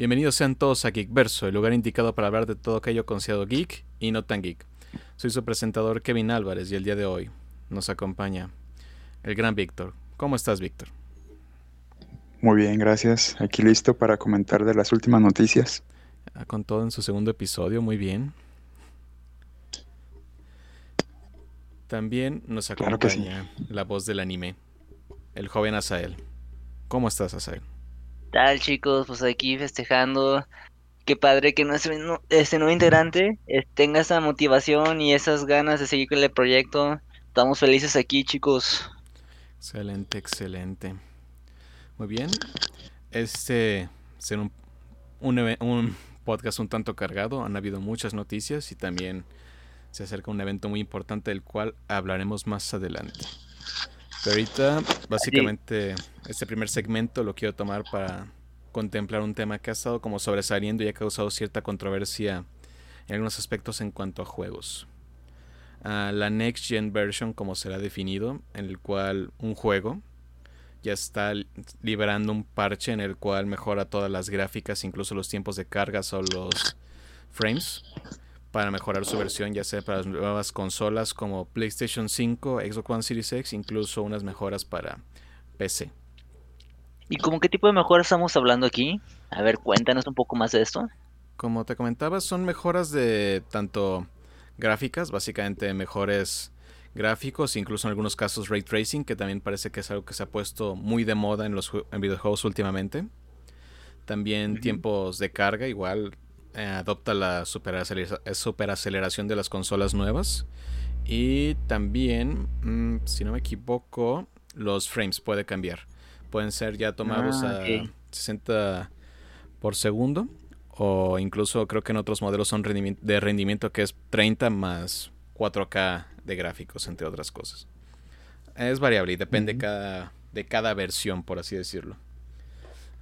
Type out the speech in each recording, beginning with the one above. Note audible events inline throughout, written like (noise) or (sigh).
Bienvenidos sean todos a Geekverso, el lugar indicado para hablar de todo aquello considerado geek y no tan geek. Soy su presentador Kevin Álvarez y el día de hoy nos acompaña el gran Víctor. ¿Cómo estás, Víctor? Muy bien, gracias. Aquí listo para comentar de las últimas noticias. Ah, con todo en su segundo episodio, muy bien. También nos acompaña la voz del anime, el joven Asael. ¿Cómo estás, Asael? Tal chicos? Pues aquí festejando. Qué padre que nuestro este nuevo integrante eh, tenga esa motivación y esas ganas de seguir con el proyecto. Estamos felices aquí, chicos. Excelente, excelente. Muy bien. Este será un, un, un podcast un tanto cargado. Han habido muchas noticias y también se acerca un evento muy importante del cual hablaremos más adelante. Pero ahorita, básicamente, este primer segmento lo quiero tomar para contemplar un tema que ha estado como sobresaliendo y ha causado cierta controversia en algunos aspectos en cuanto a juegos. Ah, la Next Gen Version, como será definido, en el cual un juego ya está liberando un parche en el cual mejora todas las gráficas, incluso los tiempos de cargas o los frames para mejorar su versión, ya sea para las nuevas consolas como PlayStation 5, Xbox One Series X, incluso unas mejoras para PC. ¿Y como qué tipo de mejoras estamos hablando aquí? A ver, cuéntanos un poco más de esto. Como te comentaba, son mejoras de tanto gráficas, básicamente mejores gráficos, incluso en algunos casos ray tracing, que también parece que es algo que se ha puesto muy de moda en los en videojuegos últimamente. También tiempos de carga, igual eh, adopta la superaceleración de las consolas nuevas. Y también, mm, si no me equivoco, los frames puede cambiar. Pueden ser ya tomados ah, a 60 por segundo. O incluso creo que en otros modelos son de rendimiento que es 30 más 4K de gráficos, entre otras cosas. Es variable y depende cada, de cada versión, por así decirlo.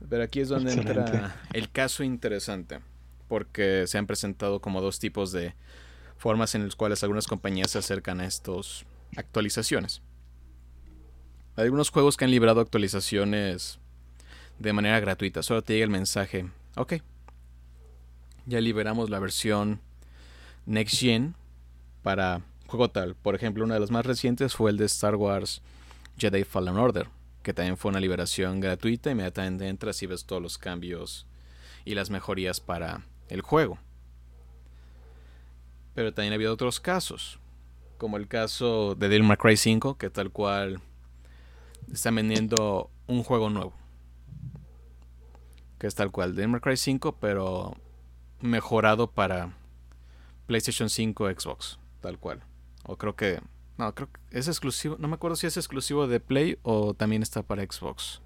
Pero aquí es donde entra el caso interesante porque se han presentado como dos tipos de formas en las cuales algunas compañías se acercan a estas actualizaciones. Hay algunos juegos que han librado actualizaciones de manera gratuita, solo te llega el mensaje, ok, ya liberamos la versión Next Gen para juego tal. Por ejemplo, una de las más recientes fue el de Star Wars Jedi Fallen Order, que también fue una liberación gratuita. Inmediatamente entras y ves todos los cambios y las mejorías para el juego. Pero también ha habido otros casos, como el caso de Devil May Cry 5, que tal cual está vendiendo un juego nuevo. Que es tal cual, Devil May Cry 5, pero mejorado para PlayStation 5, Xbox, tal cual. O creo que no, creo que es exclusivo, no me acuerdo si es exclusivo de Play o también está para Xbox.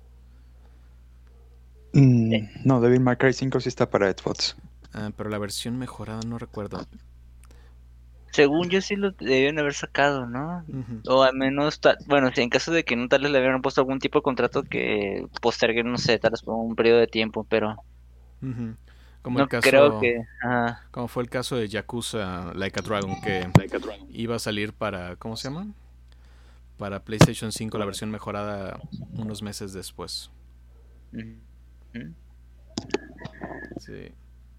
Mm, no, Devil May Cry 5 sí está para Xbox. Ah, pero la versión mejorada no recuerdo. Según yo sí lo debían haber sacado, ¿no? O al menos, bueno, si en caso de que no tal vez le hubieran puesto algún tipo de contrato que postergue, no sé, tal vez por un periodo de tiempo, pero... Como el caso, creo que... Como fue el caso de Yakuza Like a Dragon, que iba a salir para, ¿cómo se llama? Para PlayStation 5, la versión mejorada unos meses después. Sí.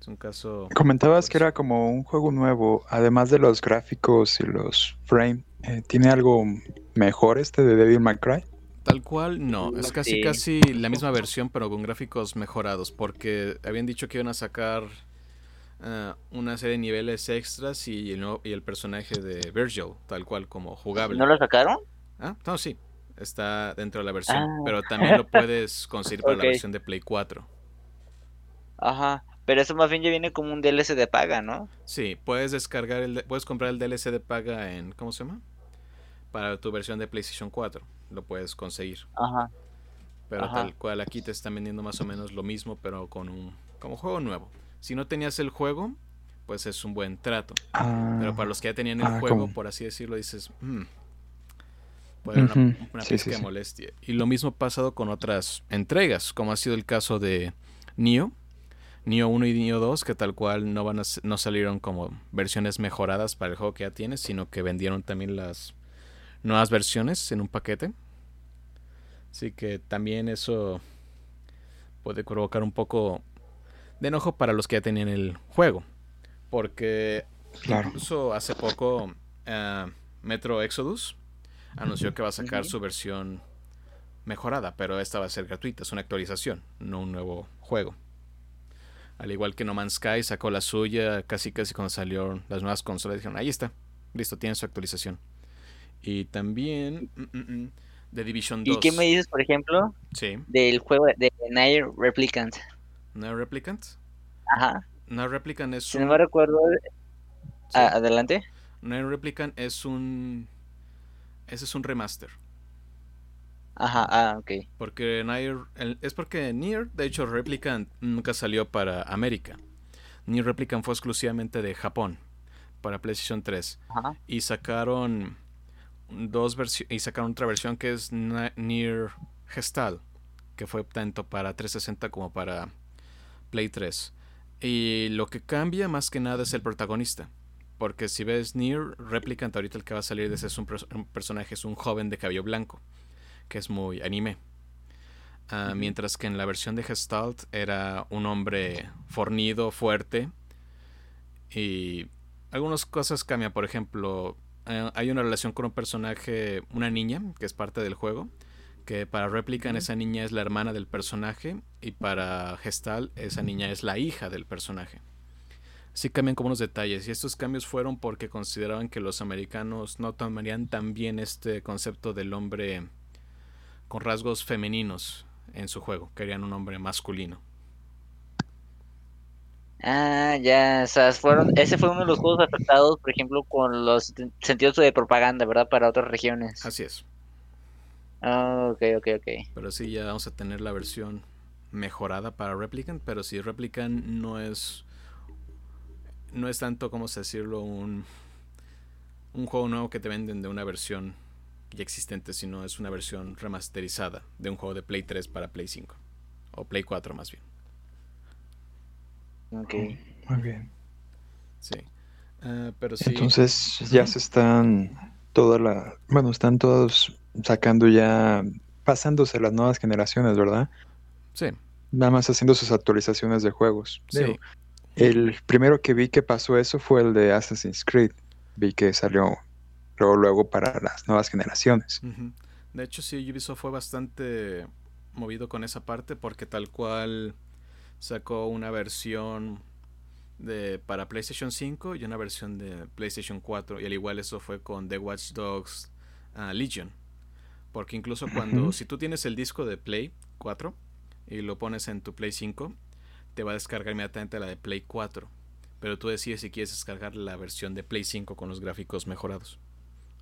Es un caso. Comentabas que era como un juego nuevo, además de los gráficos y los frames. Eh, ¿Tiene algo mejor este de Devil May Cry? Tal cual, no. Es casi casi la misma versión, pero con gráficos mejorados. Porque habían dicho que iban a sacar eh, una serie de niveles extras y el, y el personaje de Virgil, tal cual como jugable. ¿No lo sacaron? Ah, no, sí. Está dentro de la versión. Ah. Pero también lo puedes (laughs) conseguir para la versión de Play 4. Ajá. Pero eso más bien ya viene como un DLC de paga, ¿no? Sí, puedes descargar el puedes comprar el DLC de paga en ¿cómo se llama? Para tu versión de PlayStation 4, lo puedes conseguir. Ajá. Pero tal cual aquí te están vendiendo más o menos lo mismo, pero con un como juego nuevo. Si no tenías el juego, pues es un buen trato. Ah. pero para los que ya tenían el ah, juego, por así decirlo, dices, mm, puede una, una molestia. Y lo mismo ha pasado con otras entregas, como ha sido el caso de Neo Neo 1 y Neo 2 que tal cual no van a, no salieron como versiones mejoradas para el juego que ya tienes, sino que vendieron también las nuevas versiones en un paquete. Así que también eso puede provocar un poco de enojo para los que ya tenían el juego. Porque Claro. incluso hace poco eh, Metro Exodus anunció que va a sacar su versión mejorada, pero esta va a ser gratuita, es una actualización, no un nuevo juego. Al igual que No Man's Sky sacó la suya casi casi cuando salieron las nuevas consolas, dijeron, ahí está, listo, tiene su actualización. Y también mm, mm, mm, The Division 2. ¿Y qué me dices, por ejemplo, Sí, del juego de Nier Replicant? No Replicant. Ajá. No Replicant es Si un... no me recuerdo. sí. ah, adelante. Nier Replicant es un... Ese es un remaster. Ajá, ah, ok. Porque Nier... el- es porque Nier, de hecho, Replicant nunca salió para América. Nier Replicant fue exclusivamente de Japón. Para PlayStation 3. Ajá. Y sacaron dos versiones. Y sacaron otra versión que es Ni- Nier Gestal. Que fue tanto para 360 como para Play 3. Y lo que cambia más que nada es el protagonista. Porque si ves Nier Replicant, ahorita el que va a salir de ese es un personaje, es un joven de cabello blanco. Que es muy anime. Ah. Mientras que en la versión de Gestalt era un hombre fornido, fuerte. Y algunas cosas cambian. Por ejemplo, eh, hay una relación con un personaje, una niña, que es parte del juego. Que para Replicant Ujú. esa niña es la hermana del personaje. Y para Gestal esa niña es la hija del personaje. Sí cambian como unos detalles. Y estos cambios fueron porque consideraban que los americanos no tomarían tan bien este concepto del hombre con rasgos femeninos en su juego. Querían un hombre masculino. Ah, ya, o sea, fueron, ese fue uno de los juegos afectados, por ejemplo, con los sentidos de propaganda, ¿verdad? Para otras regiones. Así es. Ah, ok, ok, ok. Pero sí, ya vamos a tener la versión mejorada para Replicant. Pero si Replicant no es. No es tanto, como decirlo, un. Un juego nuevo que te venden de una versión ya existente, sino es una versión remasterizada de un juego de Play 3 para Play 5. O Play 4 más bien. Ok. Muy bien. Sí. Ah, pero sí. Entonces ya se están toda la, bueno, están todos sacando ya, pasándose las nuevas generaciones, ¿verdad? Sí. Nada más haciendo sus actualizaciones de juegos. Sí. Digo, el primero que vi que pasó eso fue el de Assassin's Creed. Vi que salió luego, luego para las nuevas generaciones. De hecho, sí, Ubisoft fue bastante movido con esa parte porque tal cual sacó una versión de para PlayStation 5 y una versión de PlayStation 4 y al igual eso fue con The Watch Dogs ah, Legion. Porque incluso cuando si tú tienes el disco de Play 4 y lo pones en tu Play 5, te va a descargar inmediatamente la de Play 4. Pero tú decides si quieres descargar la versión de Play 5 con los gráficos mejorados.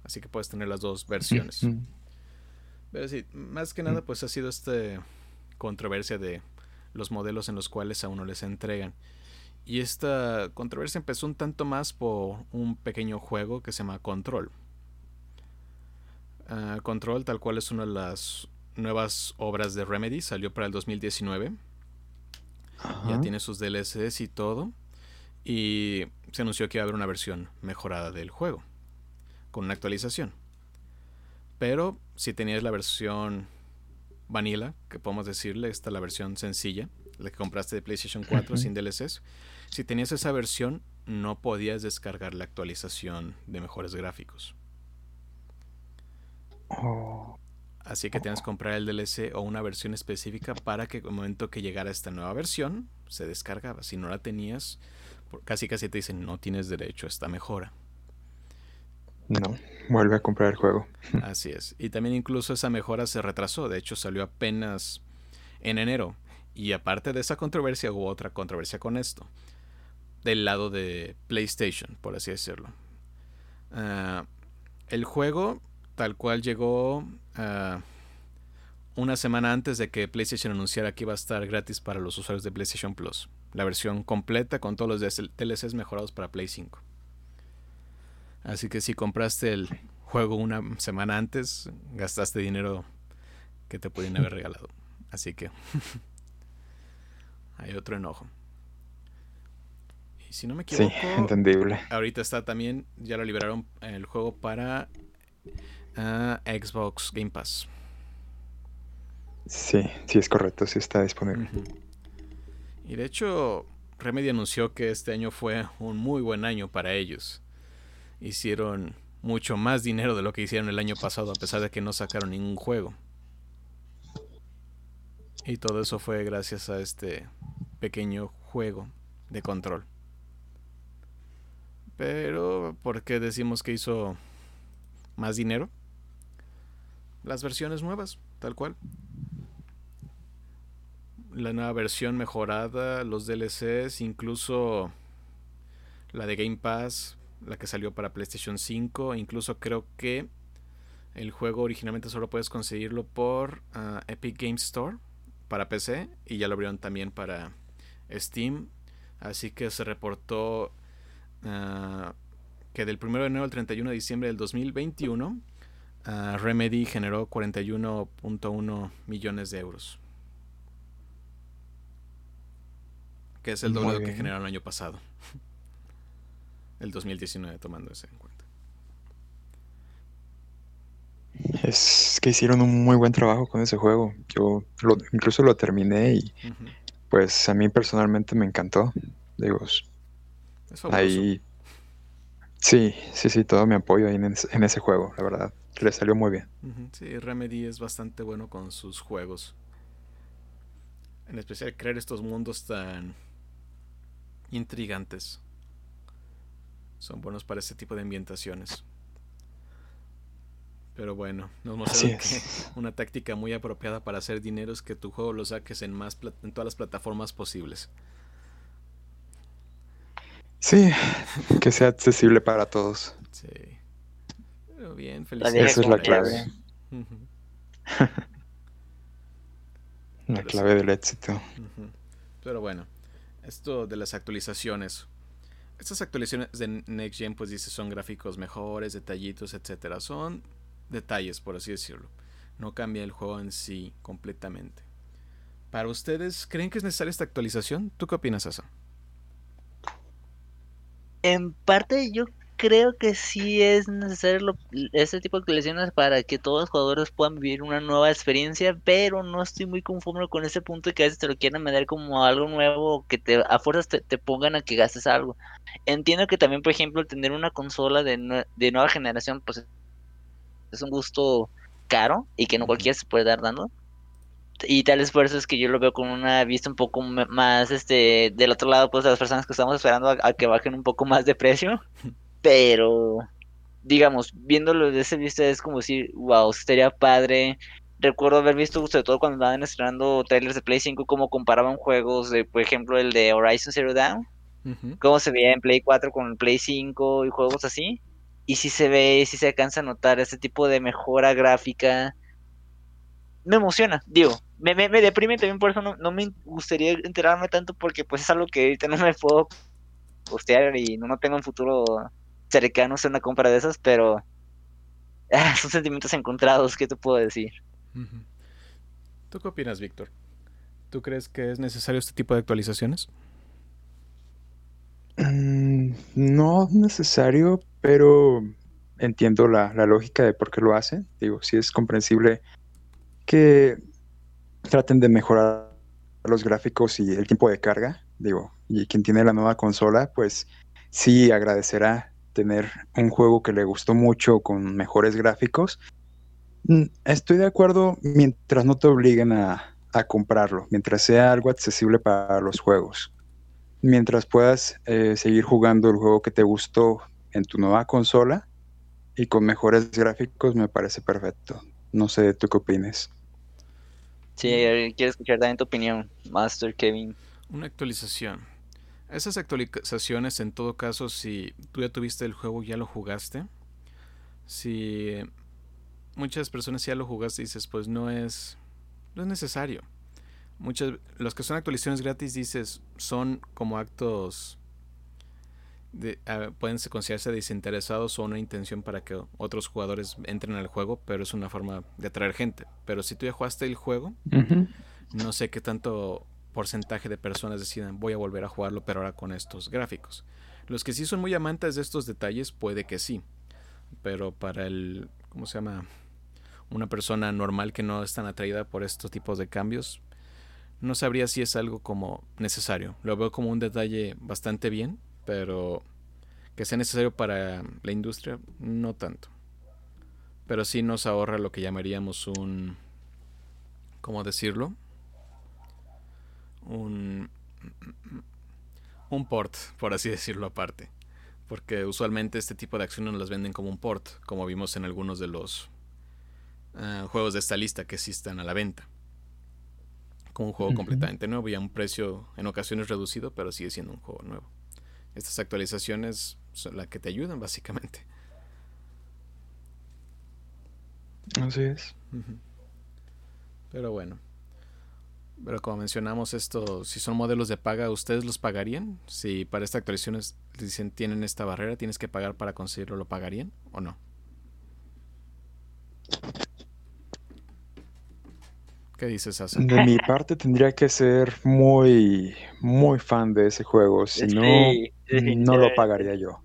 Así que puedes tener las dos versiones. Pero sí, más que nada, pues ha sido esta controversia de los modelos en los cuales a uno les entregan. Y esta controversia empezó un tanto más por un pequeño juego que se llama Control. Ah, Control, tal cual es una de las nuevas obras de Remedy, salió para el 2019. Ya tiene sus DLCs y todo. Y se anunció que iba a haber una versión mejorada del juego. Con una actualización. Pero si tenías la versión vanilla, que podemos decirle, esta es la versión sencilla, la que compraste de PlayStation 4 Ujú. sin DLCs. Si tenías esa versión, no podías descargar la actualización de mejores gráficos. Oh, Así que tienes que comprar el DLC o una versión específica para que el momento que llegara esta nueva versión se descargaba. Si no la tenías, casi casi te dicen no tienes derecho a esta mejora. No, vuelve a comprar el juego. (laughs) Así es. Y también incluso esa mejora se retrasó. De hecho salió apenas en enero. Y aparte de esa controversia hubo otra controversia con esto. Del lado de PlayStation, por así decirlo. Ah, el juego tal cual llegó ah, una semana antes de que PlayStation anunciara que iba a estar gratis para los usuarios de PlayStation Plus. La versión completa con todos los DLCs mejorados para Play 5. Así que si compraste el juego una semana antes, gastaste dinero que te podían haber (laughs) regalado. Así que (laughs) hay otro enojo. Y si no me Sí, equivoco, entendible. ahorita está también, ya lo liberaron el juego para ah, Xbox Game Pass. Sí, sí es correcto, sí está disponible. Y de hecho, Remedy anunció que este año fue un muy buen año para ellos. Hicieron mucho más dinero de lo que hicieron el año pasado, a pesar de que no sacaron ningún juego. Y todo eso fue gracias a este pequeño juego de control. Pero, ¿por qué decimos que hizo más dinero? Las versiones nuevas, tal cual. La nueva versión mejorada, los DLCs, incluso la de Game Pass, la que salió para PlayStation 5, incluso creo que el juego originalmente solo puedes conseguirlo por ah, Epic Games Store para PC y ya lo abrieron también para Steam. Así que se reportó ah, que del 1 de enero al 31 de diciembre del 2021 ah, Remedy generó 41.1 millones de euros. Que es el doble de lo que generaron el año pasado. El 2019 tomando eso en cuenta. Es que hicieron un muy buen trabajo con ese juego. Yo incluso lo terminé y pues a mí personalmente me encantó. Digo, ahí sí, sí, sí, todo mi apoyo ahí en, ese juego, la verdad. Le salió muy bien. Sí, Remedy es bastante bueno con sus juegos. En especial crear estos mundos tan intrigantes. Son buenos para ese tipo de ambientaciones. Pero bueno, nos mostraron que (laughs) una táctica muy apropiada para hacer dinero es que tu juego lo saques en más en todas las plataformas posibles. Sí, que sea accesible para todos. Sí. Pero bien, felicidades. Esa es la clave. (laughs) la clave del éxito. Pero bueno, esto de las actualizaciones. Estas actualizaciones de Next Gen, pues dice, son gráficos mejores, detallitos, etcétera. Son detalles, por así decirlo. No cambia el juego en sí completamente. Para ustedes, ¿creen que es necesaria esta actualización? ¿Tú qué opinas, Asa? En parte yo creo que sí es necesario este tipo de actualizaciones para que todos los jugadores puedan vivir una nueva experiencia, pero no estoy muy conforme con ese punto de que a veces te lo quieran meter como algo nuevo, que te a fuerzas te, pongan a que gastes algo. Entiendo que también, por ejemplo, tener una consola de, de nueva generación, pues es un gusto caro y que no cualquiera se puede dar dando. Y tal esfuerzo es que yo lo veo con una vista un poco más, este, del otro lado, pues, de las personas que estamos esperando a, que bajen un poco más de precio. (laughs) Pero, digamos, viéndolo de ese vista es como decir, wow, sería padre. Recuerdo haber visto, sobre todo cuando estaban estrenando trailers de Play 5, cómo comparaban juegos de, por ejemplo, el de Horizon Zero Dawn. Cómo se veía en Play 4 con el Play 5 y juegos así y si se ve, si se alcanza a notar ese tipo de mejora gráfica, me emociona, digo, me, me, deprime también por eso no, me gustaría enterarme tanto porque pues es algo que ahorita no me puedo postear y no, tengo un futuro cercano hacer una compra de esas, pero (laughs) ah, son sentimientos encontrados, ¿qué te puedo decir? ¿Tú qué opinas, Víctor? ¿Tú crees que es necesario este tipo de actualizaciones? Mm, no necesario, pero entiendo la, lógica de por qué lo hacen. Digo, sí es comprensible que traten de mejorar los gráficos y el tiempo de carga. Digo, y quien tiene la nueva consola, pues sí agradecerá tener un juego que le gustó mucho con mejores gráficos. Mm, estoy de acuerdo mientras no te obliguen a, a comprarlo, mientras sea algo accesible para los juegos mientras puedas eh, seguir jugando el juego que te gustó en tu nueva consola y con mejores gráficos, me parece perfecto. No sé, ¿tú qué opinas? Sí, quiero escuchar también tu opinión, Master Kevin. Una actualización. Esas actualizaciones, en todo caso, si tú ya tuviste el juego, ya lo jugaste. Si muchas personas ya lo jugaste dices, pues no es, no es necesario muchas los que son actualizaciones gratis dices son como actos de, uh, pueden considerarse desinteresados o una intención para que otros jugadores entren al juego, pero es una forma de atraer gente. Pero si tú ya jugaste el juego, no sé qué tanto porcentaje de personas decidan voy a volver a jugarlo, pero ahora con estos gráficos. Los que sí son muy amantes de estos detalles, puede que sí. Pero para el, ¿cómo se llama? Una persona normal que no es tan atraída por estos tipos de cambios, no sabría si es algo como necesario. Lo veo como un detalle bastante bien, pero que sea necesario para la industria, no tanto. Pero sí nos ahorra lo que llamaríamos un... ¿Cómo decirlo? Un... Un port, por así decirlo aparte. Porque usualmente este tipo de acciones las venden como un port, como vimos en algunos de los uh, juegos de esta lista que sí están a la venta. Como un juego completamente nuevo y a un precio en ocasiones reducido, pero sigue siendo un juego nuevo. Estas actualizaciones son las que te ayudan básicamente. Así es. Pero bueno. Pero como mencionamos esto, si son modelos de paga, ¿ustedes los pagarían? Si para esta actualización dicen tienen esta barrera, tienes que pagar para conseguirlo, ¿lo pagarían o no? ¿Qué dices, Asa? De mi parte tendría que ser muy, muy fan de ese juego. Si no, no lo pagaría yo.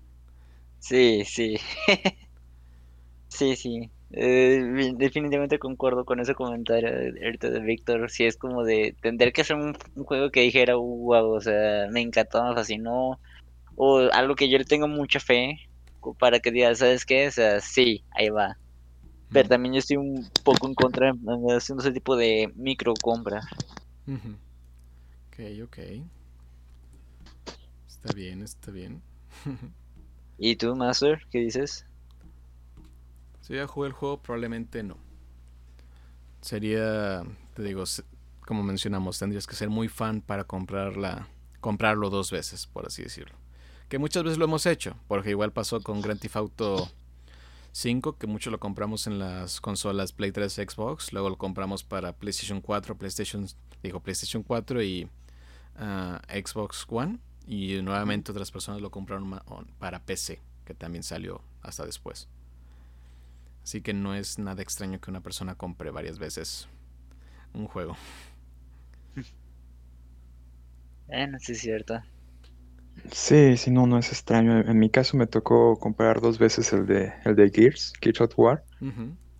Sí, sí. (laughs) sí, sí. Eh, definitivamente concuerdo con ese comentario ahorita de Víctor. Si es como de tendría que ser un, juego que dijera, wow, o sea, me encantó, me fascinó. O algo que yo le tengo mucha fe para que diga, ¿sabes qué? O sea, sí, ahí va. Pero también yo estoy un poco en contra de haciendo ese tipo de micro compra. Ok, ok. Está bien, está bien. (laughs) ¿Y tú, Master? ¿Qué dices? Si ya jugué el juego, probablemente no. Sería, te digo, como mencionamos, tendrías que ser muy fan para comprarla, comprarlo dos veces, por así decirlo. Que muchas veces lo hemos hecho, porque igual pasó con Grand Theft Auto 5, que mucho lo compramos en las consolas Play 3, Xbox, luego lo compramos para PlayStation 4, PlayStation, digo, PlayStation 4 y ah, Xbox One, y nuevamente otras personas lo compraron para PC, que también salió hasta después. Así que no es nada extraño que una persona compre varias veces un juego. Bueno, sí es cierto. Sí, sí, no, no es extraño. En mi caso me tocó comprar dos veces el de, el de Gears, Gears of War.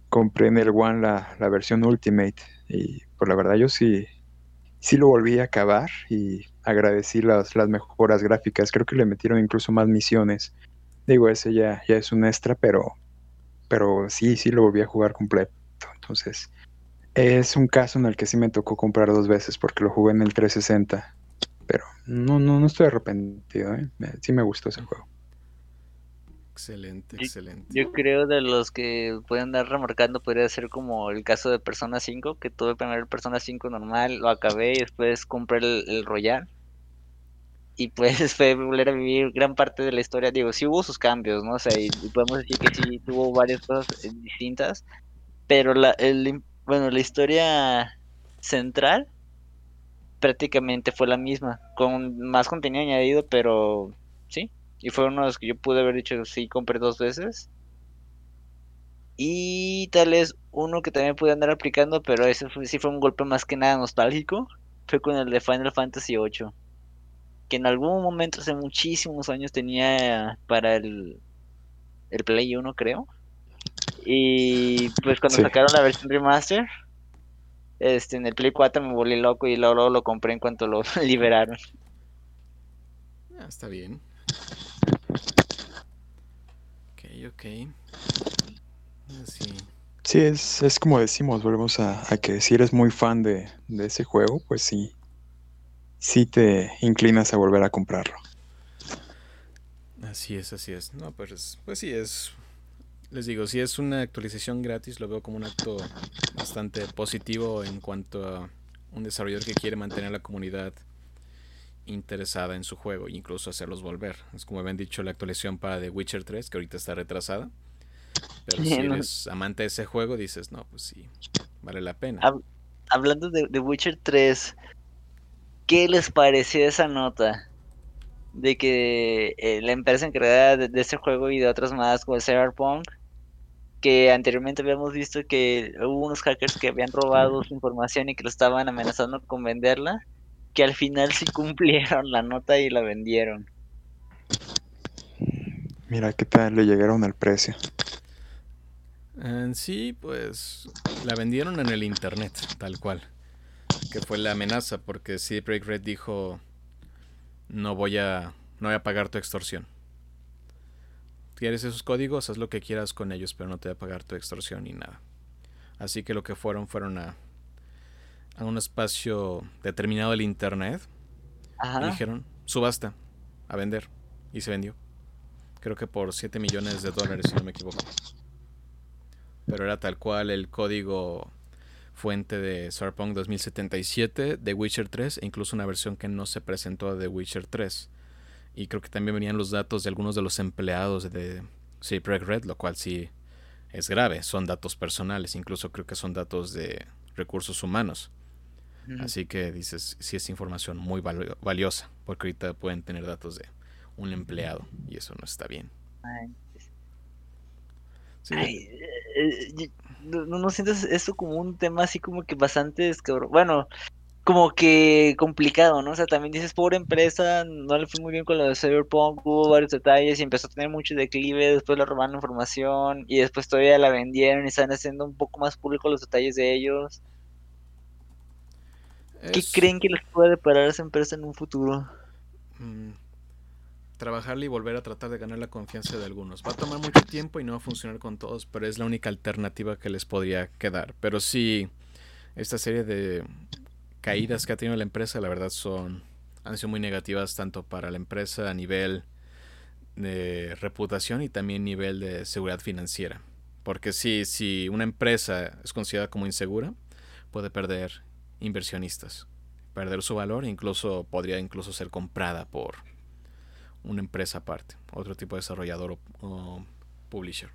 Compré en el One la, la, versión Ultimate y por la verdad yo sí, sí lo volví a acabar y agradecí las, las mejoras gráficas. Creo que le metieron incluso más misiones. Digo, ese ya, ya es un extra, pero pero sí, sí lo volví a jugar completo. Entonces, es un caso en el que sí me tocó comprar dos veces porque lo jugué en el 360. Pero no, no, no estoy arrepentido, ¿eh? sí me gustó ese juego. Excelente, excelente. Yo, creo de los que pueden dar remarcando podría ser como el caso de Persona 5, que tuve primero el Persona 5 normal, lo acabé y después compré el, el Royal y pues (laughs) fue volver a vivir gran parte de la historia. Digo, sí hubo sus cambios, ¿no? O sea, y, podemos decir que sí tuvo varias cosas eh, distintas, pero la, el, bueno, la historia central prácticamente fue la misma, con más contenido añadido, pero sí, y fue uno de los que yo pude haber dicho, sí, compré dos veces. Y tal vez uno que también pude andar aplicando, pero ese sí fue un golpe más que nada nostálgico, fue con el de Final Fantasy VIII que en algún momento hace muchísimos años tenía para el, el Play 1, creo. Y pues cuando sacaron la versión remaster, este, en el Play 4 me volví loco y luego, lo compré en cuanto lo (laughs) liberaron. Ah, está bien. Ok, ok. Sí. Sí, es, es como decimos, volvemos a, a, que si eres muy fan de, de ese juego, pues sí, si te inclinas a volver a comprarlo. Así es, así es. No, pues, pues sí, es. Les digo, si es una actualización gratis, lo veo como un acto bastante positivo en cuanto a un desarrollador que quiere mantener a la comunidad interesada en su juego e incluso hacerlos volver. Es como habían dicho la actualización para The Witcher 3, que ahorita está retrasada. Pero si eres amante de ese juego, dices, no, pues sí, vale la pena. hablando de The Witcher 3, ¿Qué les pareció esa nota? De que eh, la empresa encargada de, de, este juego y de otros más, como el Cyberpunk, que anteriormente habíamos visto que hubo unos hackers que habían robado su información y que lo estaban amenazando con venderla, que al final sí (laughs) cumplieron la nota y la vendieron. Mira qué tal le llegaron al precio. En sí, pues la vendieron en el internet, tal cual. Que fue la amenaza, porque CD Projekt Red dijo, no voy a, no voy a pagar tu extorsión. Quieres esos códigos, haz lo que quieras con ellos, pero no te voy a pagar tu extorsión ni nada. Así que lo que fueron fueron a, a un espacio determinado del internet y dijeron, subasta, a vender. Y se vendió. Creo que por 7 millones de dólares, si no me equivoco. Pero era tal cual el código fuente de Cyberpunk 2077, de Witcher 3 e incluso una versión que no se presentó de Witcher 3. Y creo que también venían los datos de algunos de los empleados de Project Red, lo cual sí es grave. Son datos personales, incluso creo que son datos de recursos humanos. Así que dices, sí es información muy valiosa, porque ahorita pueden tener datos de un empleado y eso no está bien. Ay, eh, eh, no, no, sientes esto como un tema así como que bastante, bueno, como que complicado, ¿no? O sea, también dices, pobre empresa, no le fue muy bien con lo de Cyberpunk, hubo varios detalles y empezó a tener mucho declive, después le robaron información y después todavía la vendieron y están haciendo un poco más público los detalles de ellos. ¿Qué creen que les puede deparar a esa empresa en un futuro? Mm, trabajarle y volver a tratar de ganar la confianza de algunos. Va a tomar mucho tiempo y no va a funcionar con todos, pero es la única alternativa que les podría quedar. Pero sí, esta serie de caídas que ha tenido la empresa, la verdad, son han sido muy negativas tanto para la empresa a nivel de reputación y también nivel de seguridad financiera. Porque sí, si una empresa es considerada como insegura, puede perder inversionistas, perder su valor, incluso podría incluso ser comprada por una empresa aparte, otro tipo de desarrollador o, publisher.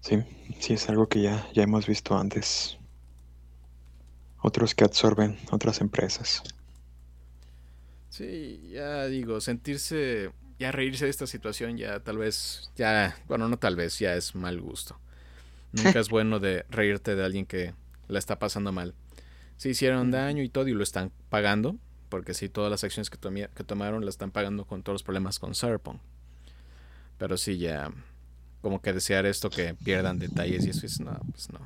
Sí, sí, es algo que ya, ya hemos visto antes. Otros que absorben otras empresas. Sí, ya digo, sentirse, ya reírse de esta situación, ya tal vez, ya, bueno, no tal vez, ya es mal gusto. (laughs) Nunca es bueno de reírte de alguien que la está pasando mal. Se hicieron daño y todo y lo están pagando, porque sí, todas las acciones que, que tomaron las están pagando con todos los problemas con Cyberpunk. Pero sí, ya como que desear esto que pierdan detalles y eso es, no, pues no,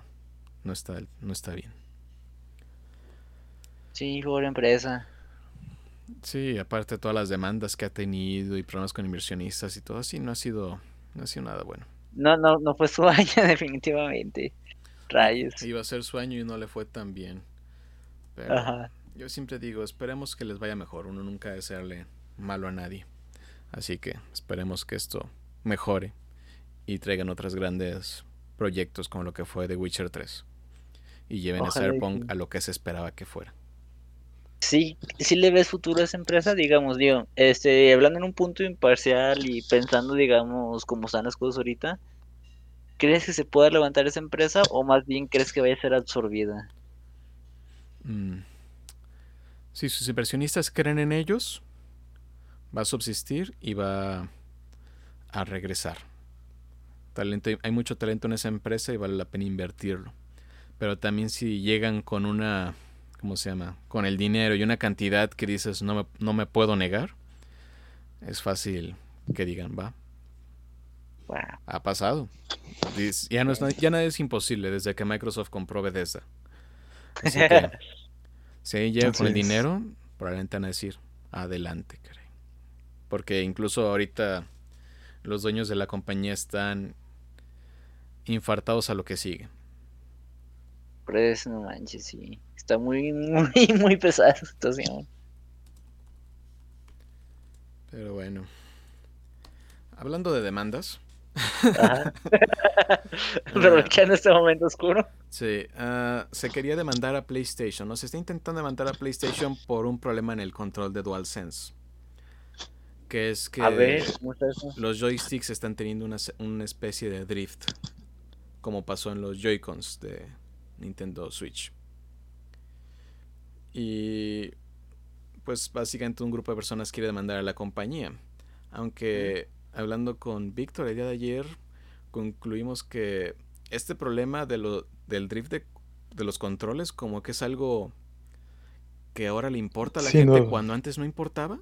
no está, no está bien. Sí, pobre empresa. Sí, aparte de todas las demandas que ha tenido y problemas con inversionistas y todo así, no ha sido, no ha sido nada bueno. No, no, no fue su (laughs) año definitivamente. Rayos. Iba a ser su año y no le fue tan bien. Ajá. Yo siempre digo, esperemos que les vaya mejor. Uno nunca desearle malo a nadie. Así que esperemos que esto mejore y traigan otros grandes proyectos como lo que fue The Witcher 3. Y lleven a Cyberpunk a lo que se esperaba que fuera. Sí, si le ves futuro a esa empresa, digamos, digo, este, hablando en un punto imparcial y pensando, digamos, cómo están las cosas ahorita, ¿crees que se pueda levantar esa empresa o más bien crees que vaya a ser absorbida? Mm. Si sus inversionistas creen en ellos, va a subsistir y va a regresar. Talento, hay mucho talento en esa empresa y vale la pena invertirlo. Pero también si llegan con una, ¿cómo se llama? Con el dinero y una cantidad que dices no me, no me puedo negar, es fácil que digan, va. Ha pasado. Ya, no es, ya nada es imposible desde que Microsoft compró Bethesda. Así que (laughs) Si llega con el dinero, probablemente van a decir, adelante, caray. Porque incluso ahorita los dueños de la compañía están infartados a lo que sigue. Pues no manches, sí. Está muy, muy, muy pesada la situación. Pero bueno. Hablando de demandas, Aprovechando (laughs) este momento oscuro. Sí, ah, se quería demandar a PlayStation. ¿no? Se está intentando demandar a PlayStation por un problema en el control de DualSense. Que es que los joysticks están teniendo una, una especie de drift. Como pasó en los Joy-Cons de Nintendo Switch. Y pues básicamente un grupo de personas quiere demandar a la compañía. Aunque hablando con Víctor el día de ayer, concluimos que este problema de lo, del drift de, los controles como que es algo que ahora le importa a la gente cuando antes no importaba.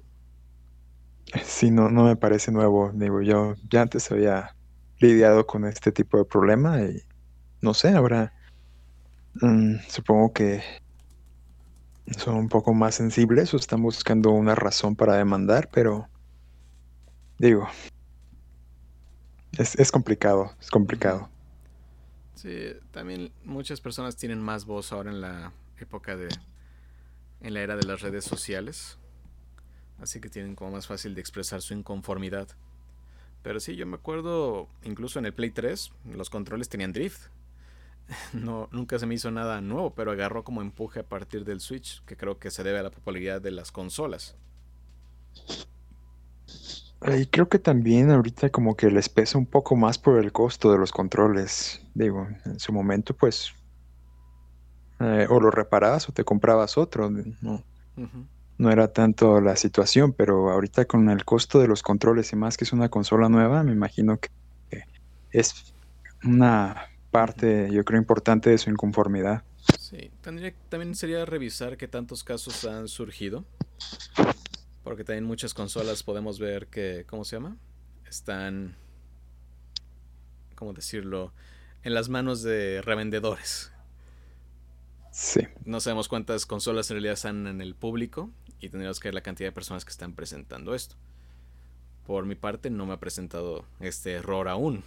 Sí, no, no me parece nuevo. Digo, yo ya antes había lidiado con este tipo de problema y no sé, ahora mm, supongo que son un poco más sensibles o están buscando una razón para demandar, pero digo, es, es complicado, es complicado. Sí, también muchas personas tienen más voz ahora en la época de, en la era de las redes sociales, así que tienen como más fácil de expresar su inconformidad. Pero sí, yo me acuerdo, incluso en el Play 3, los controles tenían drift. (laughs) No, nunca se me hizo nada nuevo, pero agarró como empuje a partir del Switch, que creo que se debe a la popularidad de las consolas. Y creo que también ahorita como que les pesa un poco más por el costo de los controles. Digo, en su momento pues eh, o lo reparabas o te comprabas otro. No, no era tanto la situación, pero ahorita con el costo de los controles y más que es una consola nueva, me imagino que es una parte, yo creo, importante de su inconformidad. Sí, tendría, también sería revisar qué tantos casos han surgido. Porque también muchas consolas podemos ver que, ¿cómo se llama? Están, ¿cómo decirlo? En las manos de revendedores. Sí. No sabemos cuántas consolas en realidad están en el público y tendríamos que ver la cantidad de personas que están presentando esto. Por mi parte no me ha presentado este error aún.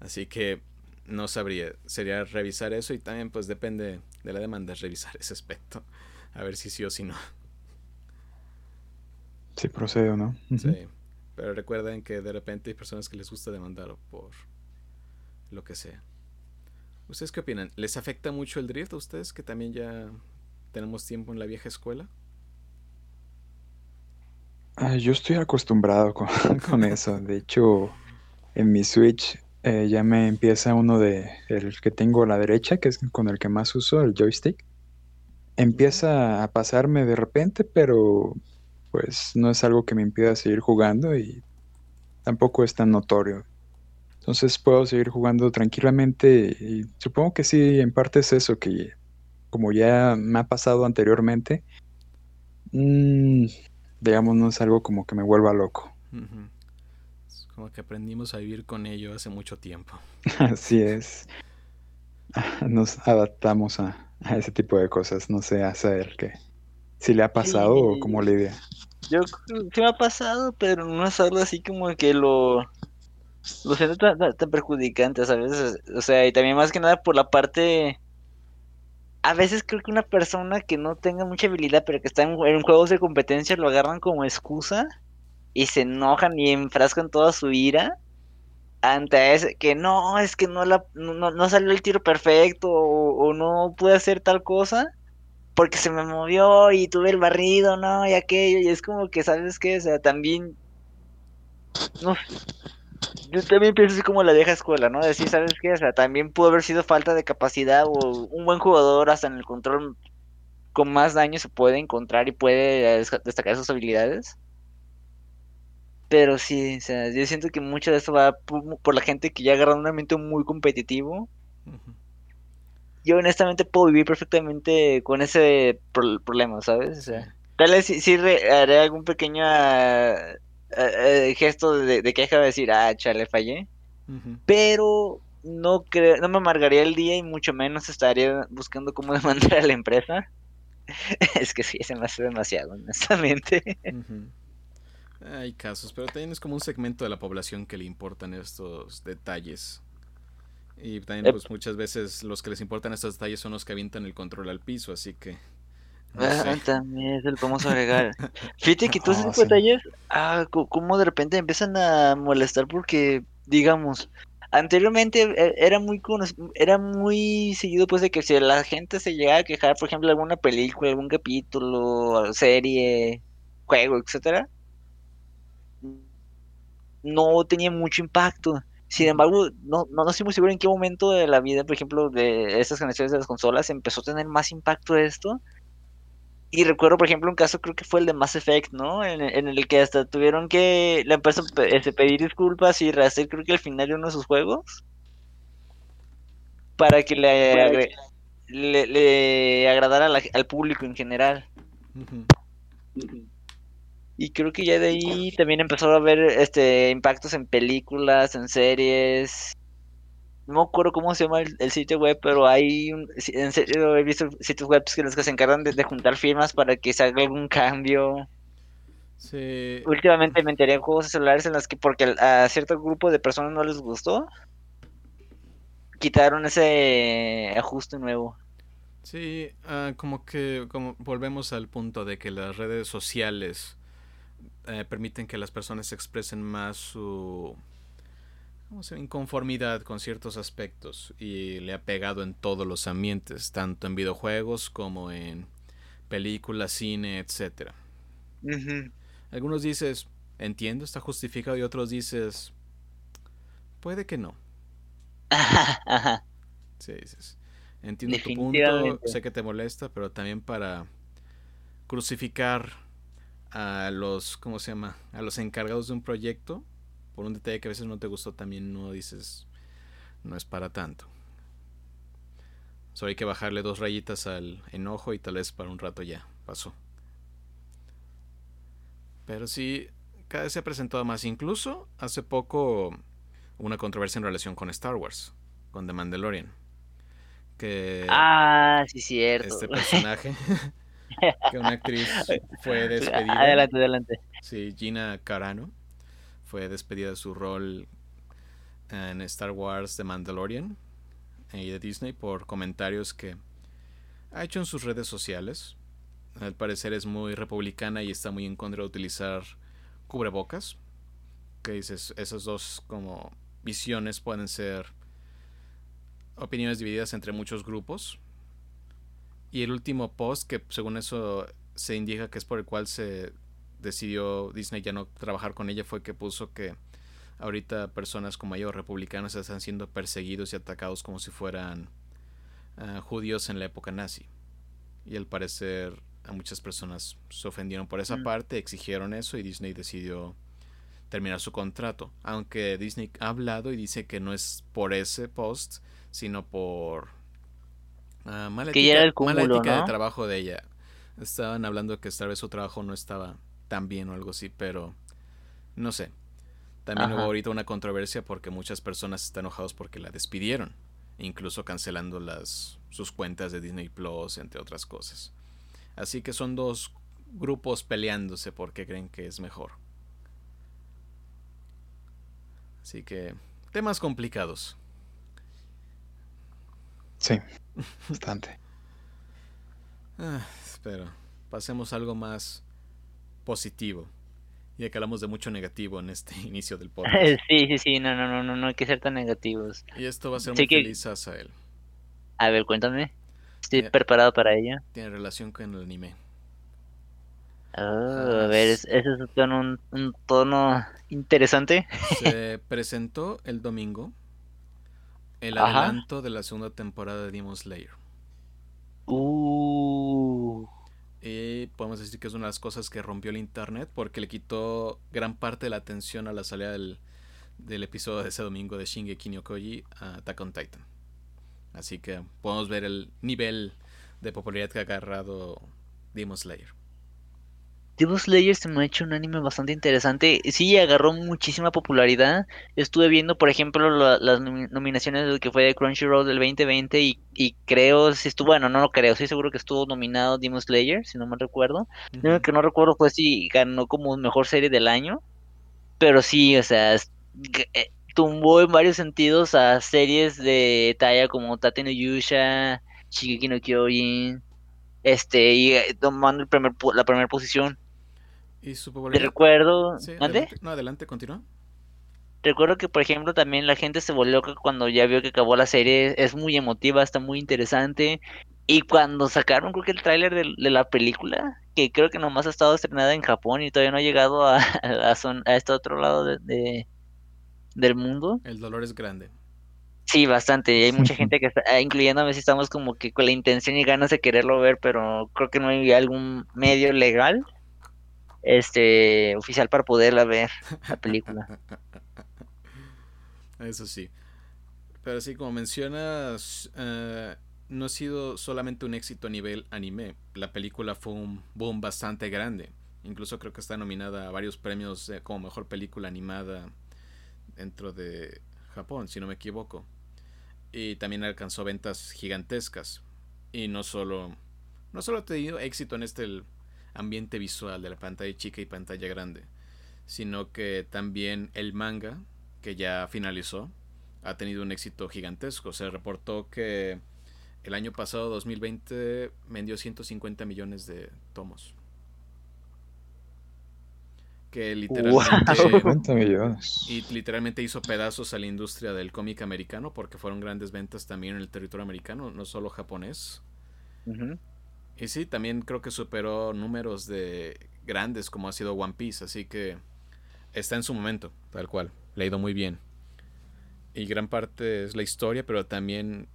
Así que no sabría. Sería revisar eso y también pues depende de la demanda revisar ese aspecto. A ver si sí o si no. Sí, procede o no. Sí. Pero recuerden que de repente hay personas que les gusta demandar por lo que sea. ¿Ustedes qué opinan? ¿Les afecta mucho el drift a ustedes que también ya tenemos tiempo en la vieja escuela? Ah, yo estoy acostumbrado (laughs) con, eso. De hecho, en mi Switch eh, ya me empieza uno de el que tengo a la derecha, que es con el que más uso, el joystick. Empieza a pasarme de repente, pero pues no es algo que me impida seguir jugando y tampoco es tan notorio. Entonces puedo seguir jugando tranquilamente y supongo que sí, en parte es eso, que como ya me ha pasado anteriormente, mmm, digamos, no es algo como que me vuelva loco. Es como que aprendimos a vivir con ello hace mucho tiempo. (laughs) Así es. (laughs) Nos adaptamos a, ese tipo de cosas. No sé, a saber qué. Si le ha pasado o cómo lidia. Yo sí me ha pasado, pero no es algo así como que lo. Lo siento tan, tan perjudicante, ¿sabes? O sea, y también más que nada por la parte a veces creo que una persona que no tenga mucha habilidad, pero que está en, juegos de competencia, lo agarran como excusa y se enojan y enfrascan toda su ira ante ese, que no, es que no, la, no, salió el tiro perfecto o, no pude hacer tal cosa porque se me movió y tuve el barrido, no, y aquello, y es como que, ¿sabes qué? O sea, también, no, yo también pienso así como la vieja escuela, ¿no? Decir, ¿sabes qué? O sea, también pudo haber sido falta de capacidad o un buen jugador hasta en el control con más daño se puede encontrar y puede destacar sus habilidades. Pero sí, o sea, yo siento que mucho de eso va por, la gente que ya agarra un ambiente muy competitivo. Yo honestamente puedo vivir perfectamente con ese problema, ¿sabes? O sea, tal vez sí, haré algún pequeño eh, gesto de, de, queja de decir, ah, chale, fallé. Pero no creo, no me amargaría el día y mucho menos estaría buscando cómo (laughs) demandar a la empresa. (laughs) es que sí, se me hace demasiado, honestamente. Hay casos, pero también es como un segmento de la población que le importan estos detalles. Y también, eh, pues muchas veces los que les importan estos detalles son los que avientan el control al piso, así que ah, también es el famoso agregar. (laughs) Fíjate que todos esos detalles, ah, como de repente empiezan a molestar porque, digamos, anteriormente e, era muy era muy seguido pues de que si la gente se llegaba a quejar, por ejemplo, alguna película, algún capítulo, serie, juego, etcétera, no tenía mucho impacto. Sin embargo, no, no, no estoy muy seguro en qué momento de la vida, por ejemplo, de estas generaciones de las consolas empezó a tener más impacto esto y recuerdo, por ejemplo, un caso, creo que fue el de Mass Effect, ¿no? En, el que hasta tuvieron que la empresa este, pedir disculpas y rehacer, creo que al final de uno de sus juegos. Para que le, le, agradara al público en general. Y creo que ya de ahí también empezó a haber este impactos en películas, en series. no me acuerdo cómo se llama el, sitio web, pero hay un, en serio he visto sitios web que los que se encargan de, juntar firmas para que se haga algún cambio. Sí. Últimamente me enteré en juegos de celulares en las que porque a cierto grupo de personas no les gustó, quitaron ese ajuste nuevo. Sí, ah, como que como volvemos al punto de que las redes sociales eh, permiten que las personas expresen más su inconformidad con ciertos aspectos y le ha pegado en todos los ambientes, tanto en videojuegos como en películas, cine, etcétera. Algunos dices, entiendo, está justificado y otros dices, puede que no. (laughs) Sí, dices, entiendo tu punto, sé que te molesta, pero también para crucificar a los, ¿cómo se llama? A los encargados de un proyecto por un detalle que a veces no te gustó, también no dices, no es para tanto. Solo hay que bajarle dos rayitas al enojo y tal vez para un rato ya pasó. Pero sí, cada vez se ha presentado más. Incluso hace poco una controversia en relación con Star Wars, con The Mandalorian. Que ah, sí, cierto. Este personaje, (laughs) que una actriz fue (laughs) despedida. Adelante, adelante. Sí, Gina Carano fue despedida de su rol en Star Wars The Mandalorian y de Disney por comentarios que ha hecho en sus redes sociales. Al parecer es muy republicana y está muy en contra de utilizar cubrebocas. Que dices, esas dos como visiones pueden ser opiniones divididas entre muchos grupos. Y el último post que según eso se indica que es por el cual se decidió Disney ya no trabajar con ella fue que puso que ahorita personas como yo, republicanos, están siendo perseguidos y atacados como si fueran ah, judíos en la época nazi. Y al parecer a muchas personas se ofendieron por esa mm. parte, exigieron eso y Disney decidió terminar su contrato. Aunque Disney ha hablado y dice que no es por ese post, sino por uh, mala ética, de trabajo de ella. Estaban hablando que tal vez su trabajo no estaba también o algo así, pero no sé. También hubo ahorita una controversia porque muchas personas están enojados porque la despidieron, incluso cancelando las sus cuentas de Disney Plus, entre otras cosas. Así que son dos grupos peleándose porque creen que es mejor. Así que temas complicados. Sí, bastante. ah, pero pasemos a algo más positivo. Ya que hablamos de mucho negativo en este (laughs) inicio del (laughs) podcast. Sí, sí, sí, no, no, no, no, hay que ser tan negativos. Y esto va a ser muy feliz a él. A ver, cuéntame. Estoy preparado para ello. Tiene relación con el anime. Oh, a ver, ese es un un, tono interesante. Se (laughs) presentó el domingo el adelanto de la segunda temporada de Demon Slayer. Uh. Y podemos decir que es una de las cosas que rompió el internet porque le quitó gran parte de la atención a la salida del, episodio de ese domingo de Shingeki no Koji a Attack on Titan. Así que podemos ver el nivel de popularidad que ha agarrado Demon Slayer. Demon Slayer se me ha hecho un anime bastante interesante. Sí, agarró muchísima popularidad. Estuve viendo, por ejemplo, las nominaciones de lo que fue de Crunchyroll del 2020 y, y creo, si estuvo, bueno, no lo creo, estoy seguro que estuvo nominado Demon Slayer, si no me recuerdo. Lo que no recuerdo fue si ganó como mejor serie del año. Pero sí, o sea, eh, tumbó en varios sentidos a series de talla como Tate no Yusha, Shigeki no Kyojin, este, y eh, tomando el primer, la primera posición. ¿Y su Te recuerdo. No, adelante, continúa. Recuerdo que, por ejemplo, también la gente se volvió loca cuando ya vio que acabó la serie. Es muy emotiva, está muy interesante. Y cuando sacaron, creo que el tráiler de, la película, que creo que nomás ha estado estrenada en Japón y todavía no ha llegado a, (laughs) a, este otro lado de, del mundo. El dolor es grande. Sí, bastante. Hay mucha gente que está, ah, incluyéndome si estamos como que con la intención y ganas de quererlo ver, pero creo que no hay algún medio legal este oficial para poderla ver la película. (laughs) Eso sí. Pero sí, como mencionas, eh, no ha sido solamente un éxito a nivel anime. La película fue un boom bastante grande. Incluso creo que está nominada a varios premios como mejor película animada dentro de Japón, si no me equivoco. Y también alcanzó ventas gigantescas. Y no solo, no solo ha tenido éxito en este ambiente visual de la pantalla chica y pantalla grande, sino que también el manga, que ya finalizó, ha tenido un éxito gigantesco. Se reportó que el año pasado, 2020, vendió 150 millones de tomos. Que literalmente, millones. y literalmente hizo pedazos a la industria del cómic americano porque fueron grandes ventas también en el territorio americano, no solo japonés. Y sí, también creo que superó números de grandes como ha sido One Piece, así que está en su momento, tal cual. Le ha ido muy bien. Y gran parte es la historia, pero también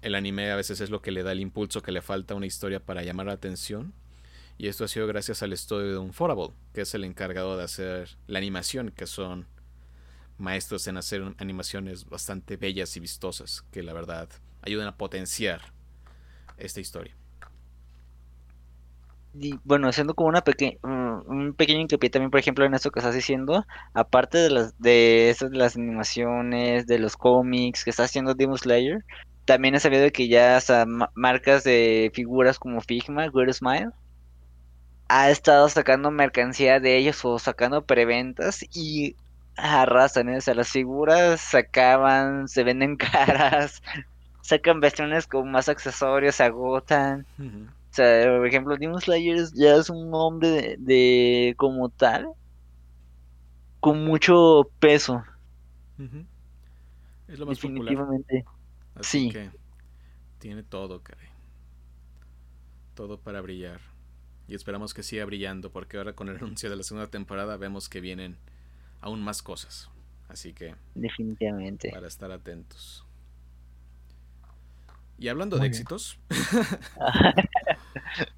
el anime a veces es lo que le da el impulso que le falta a una historia para llamar la atención. Y esto ha sido gracias al estudio de Unforable, que es el encargado de hacer la animación, que son maestros en hacer animaciones bastante bellas y vistosas, que la verdad ayudan a potenciar esta historia. Bueno, haciendo como una pequeña un pequeño hincapié también, por ejemplo, en esto que estás diciendo, aparte de las de esas de las animaciones, de los cómics que está haciendo Demon Slayer, también he sabido que ya hasta marcas de figuras como Figma, Good Smile, ha estado sacando mercancía de ellos o sacando preventas y arrasan, ¿eh? las figuras sacaban, se venden (laughs) caras, sacan versiones con más accesorios, se agotan. O sea, por ejemplo, Demon Slayer ya es un nombre de, como tal, con mucho peso. Es lo más Definitivamente. Así que tiene todo, caray. Todo para brillar. Y esperamos que siga brillando, porque ahora con el (laughs) anuncio de la segunda temporada vemos que vienen aún más cosas. Así que. Definitivamente. Para estar atentos. Y hablando de éxitos. (laughs) (laughs)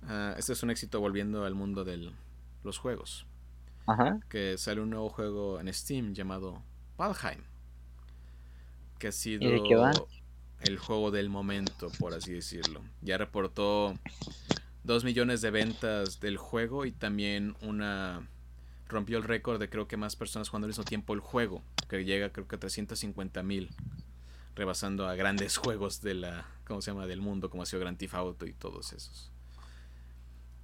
Ah, este es un éxito volviendo al mundo de los juegos. Ajá. Que sale un nuevo juego en Steam llamado Valheim. Que ha sido el juego del momento, por así decirlo. Ya reportó 2 millones de ventas del juego y también una rompió el récord de creo que más personas jugando al mismo tiempo el juego, que llega creo que a 350 mil, rebasando a grandes (laughs) juegos de la, ¿cómo se llama?, del mundo, como ha sido Grand Theft Auto y todos esos.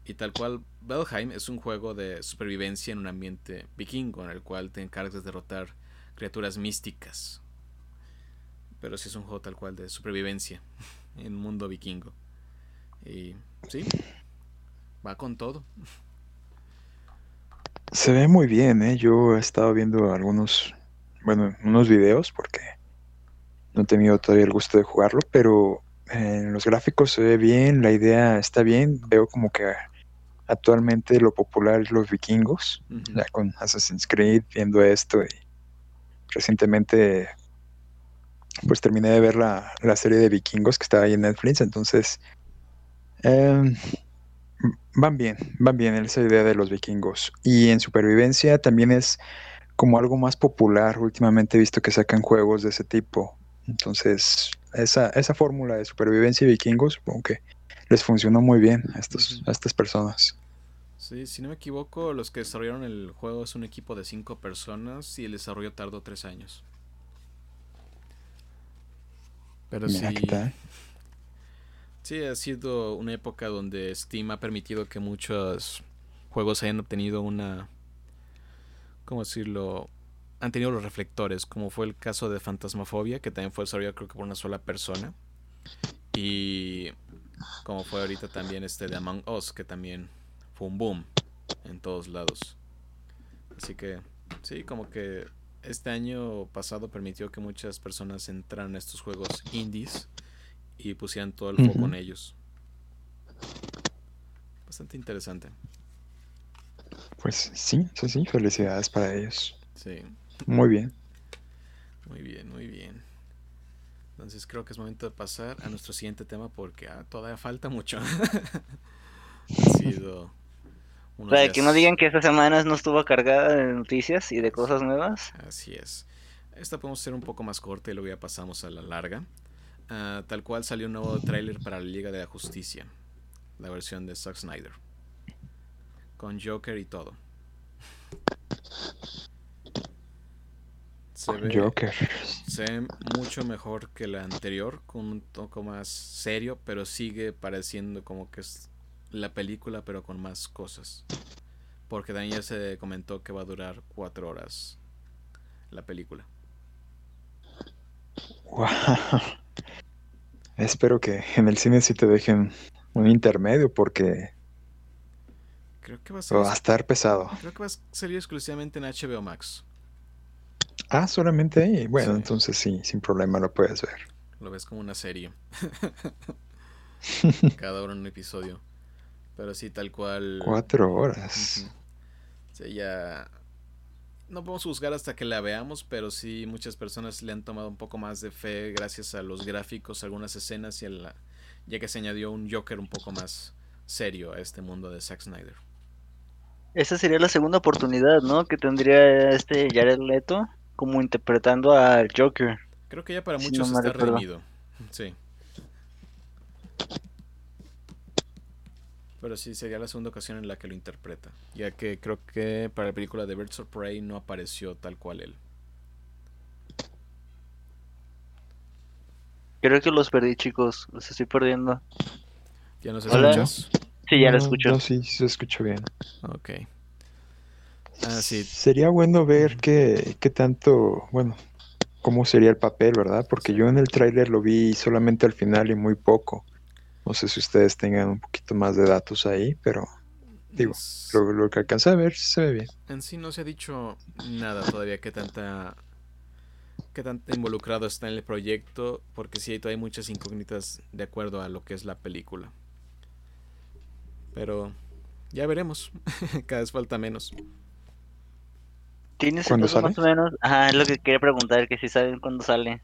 Y tal cual, Valheim es un juego de supervivencia en un ambiente vikingo, en el cual te encargas de derrotar criaturas místicas, pero sí es un juego tal cual de supervivencia (laughs) en un mundo vikingo. Y sí, va con todo. Se ve muy bien, ¿eh? Yo he estado viendo algunos, bueno, unos videos porque no he tenido todavía el gusto de jugarlo, pero en los gráficos se ve bien, la idea está bien. Veo como que actualmente lo popular es los vikingos, ya con Assassin's Creed, viendo esto y recientemente pues terminé de ver la, serie de vikingos que estaba ahí en Netflix, entonces em, van bien, van bien esa idea de los vikingos. Y en supervivencia también es como algo más popular. Últimamente he visto que sacan juegos de ese tipo. Entonces, esa, esa fórmula de supervivencia y vikingos, supongo que les funcionó muy bien a, estos, a estas personas. Sí, si no me equivoco, los que desarrollaron el juego es un equipo de cinco personas y el desarrollo tardó tres años. Pero sí. Sí, ha sido una época donde Steam ha permitido que muchos juegos hayan obtenido una. ¿Cómo decirlo? Han tenido los reflectores, como fue el caso de Fantasmafobia, que también fue desarrollado creo que por una sola persona. Y como fue ahorita también este de Among Us, que también fue un boom en todos lados. Así que, sí, como que este año pasado permitió que muchas personas entraran a estos juegos indies y pusieran todo el foco en ellos. Bastante interesante. Pues sí, sí, sí, felicidades para ellos. Sí. Muy bien. Muy bien, muy bien. Entonces creo que es momento de pasar a nuestro siguiente tema porque ah, todavía falta mucho. (laughs) ha sido para que no digan que esta semana no estuvo cargada de noticias y de cosas nuevas. Así es. Esta podemos ser un poco más corta y luego ya pasamos a la larga. Ah, tal cual salió un nuevo tráiler para la Liga de la Justicia. La versión de Zack Snyder. Con Joker y todo. Joker. Se ve mucho mejor que la anterior, con un toque más serio, pero sigue pareciendo como que es la película, pero con más cosas. Porque también ya se comentó que va a durar cuatro horas la película. Wow. (laughs) Espero que en el cine sí te dejen un intermedio porque Creo que va a ser. va a estar pesado. Creo que va a salir exclusivamente en HBO Max. Ah, solamente ahí. Bueno, Sí. entonces sí, sin problema lo puedes ver. Lo ves como una serie. (laughs) Cada hora un episodio. Pero sí, tal cual. Cuatro horas. Sí, ya. No podemos juzgar hasta que la veamos, pero sí muchas personas le han tomado un poco más de fe gracias a los gráficos, algunas escenas y a la, ya que se añadió un Joker un poco más serio a este mundo de Zack Snyder. Esa sería la segunda oportunidad, ¿no? Que tendría este Jared Leto como interpretando al Joker. Creo que ya para Sí, muchos no está recuerdo. redimido. Sí. Pero sí, sería la segunda ocasión en la que lo interpreta. Ya que creo que para la película de Birds of Prey no apareció tal cual él. Creo que los perdí, chicos. Los estoy perdiendo. ¿Ya nos Hola. escuchas? Sí, ya lo escucho. No, sí, sí se escucha bien. Ok. Ah, sí. Sería bueno ver qué, qué tanto, bueno, cómo sería el papel, ¿verdad? Porque yo en el tráiler lo vi solamente al final y muy poco. No sé si ustedes tengan un poquito más de datos ahí, pero digo, lo, lo que alcancé a ver se ve bien. En sí no se ha dicho nada todavía que tanta que tanta involucrado está en el proyecto, porque sí hay muchas incógnitas de acuerdo a lo que es la película. Pero ya veremos. (laughs) Cada vez falta menos. ¿Tienes ¿Cuándo entonces más o menos? Ajá, es lo que quería preguntar, que si saben cuándo sale.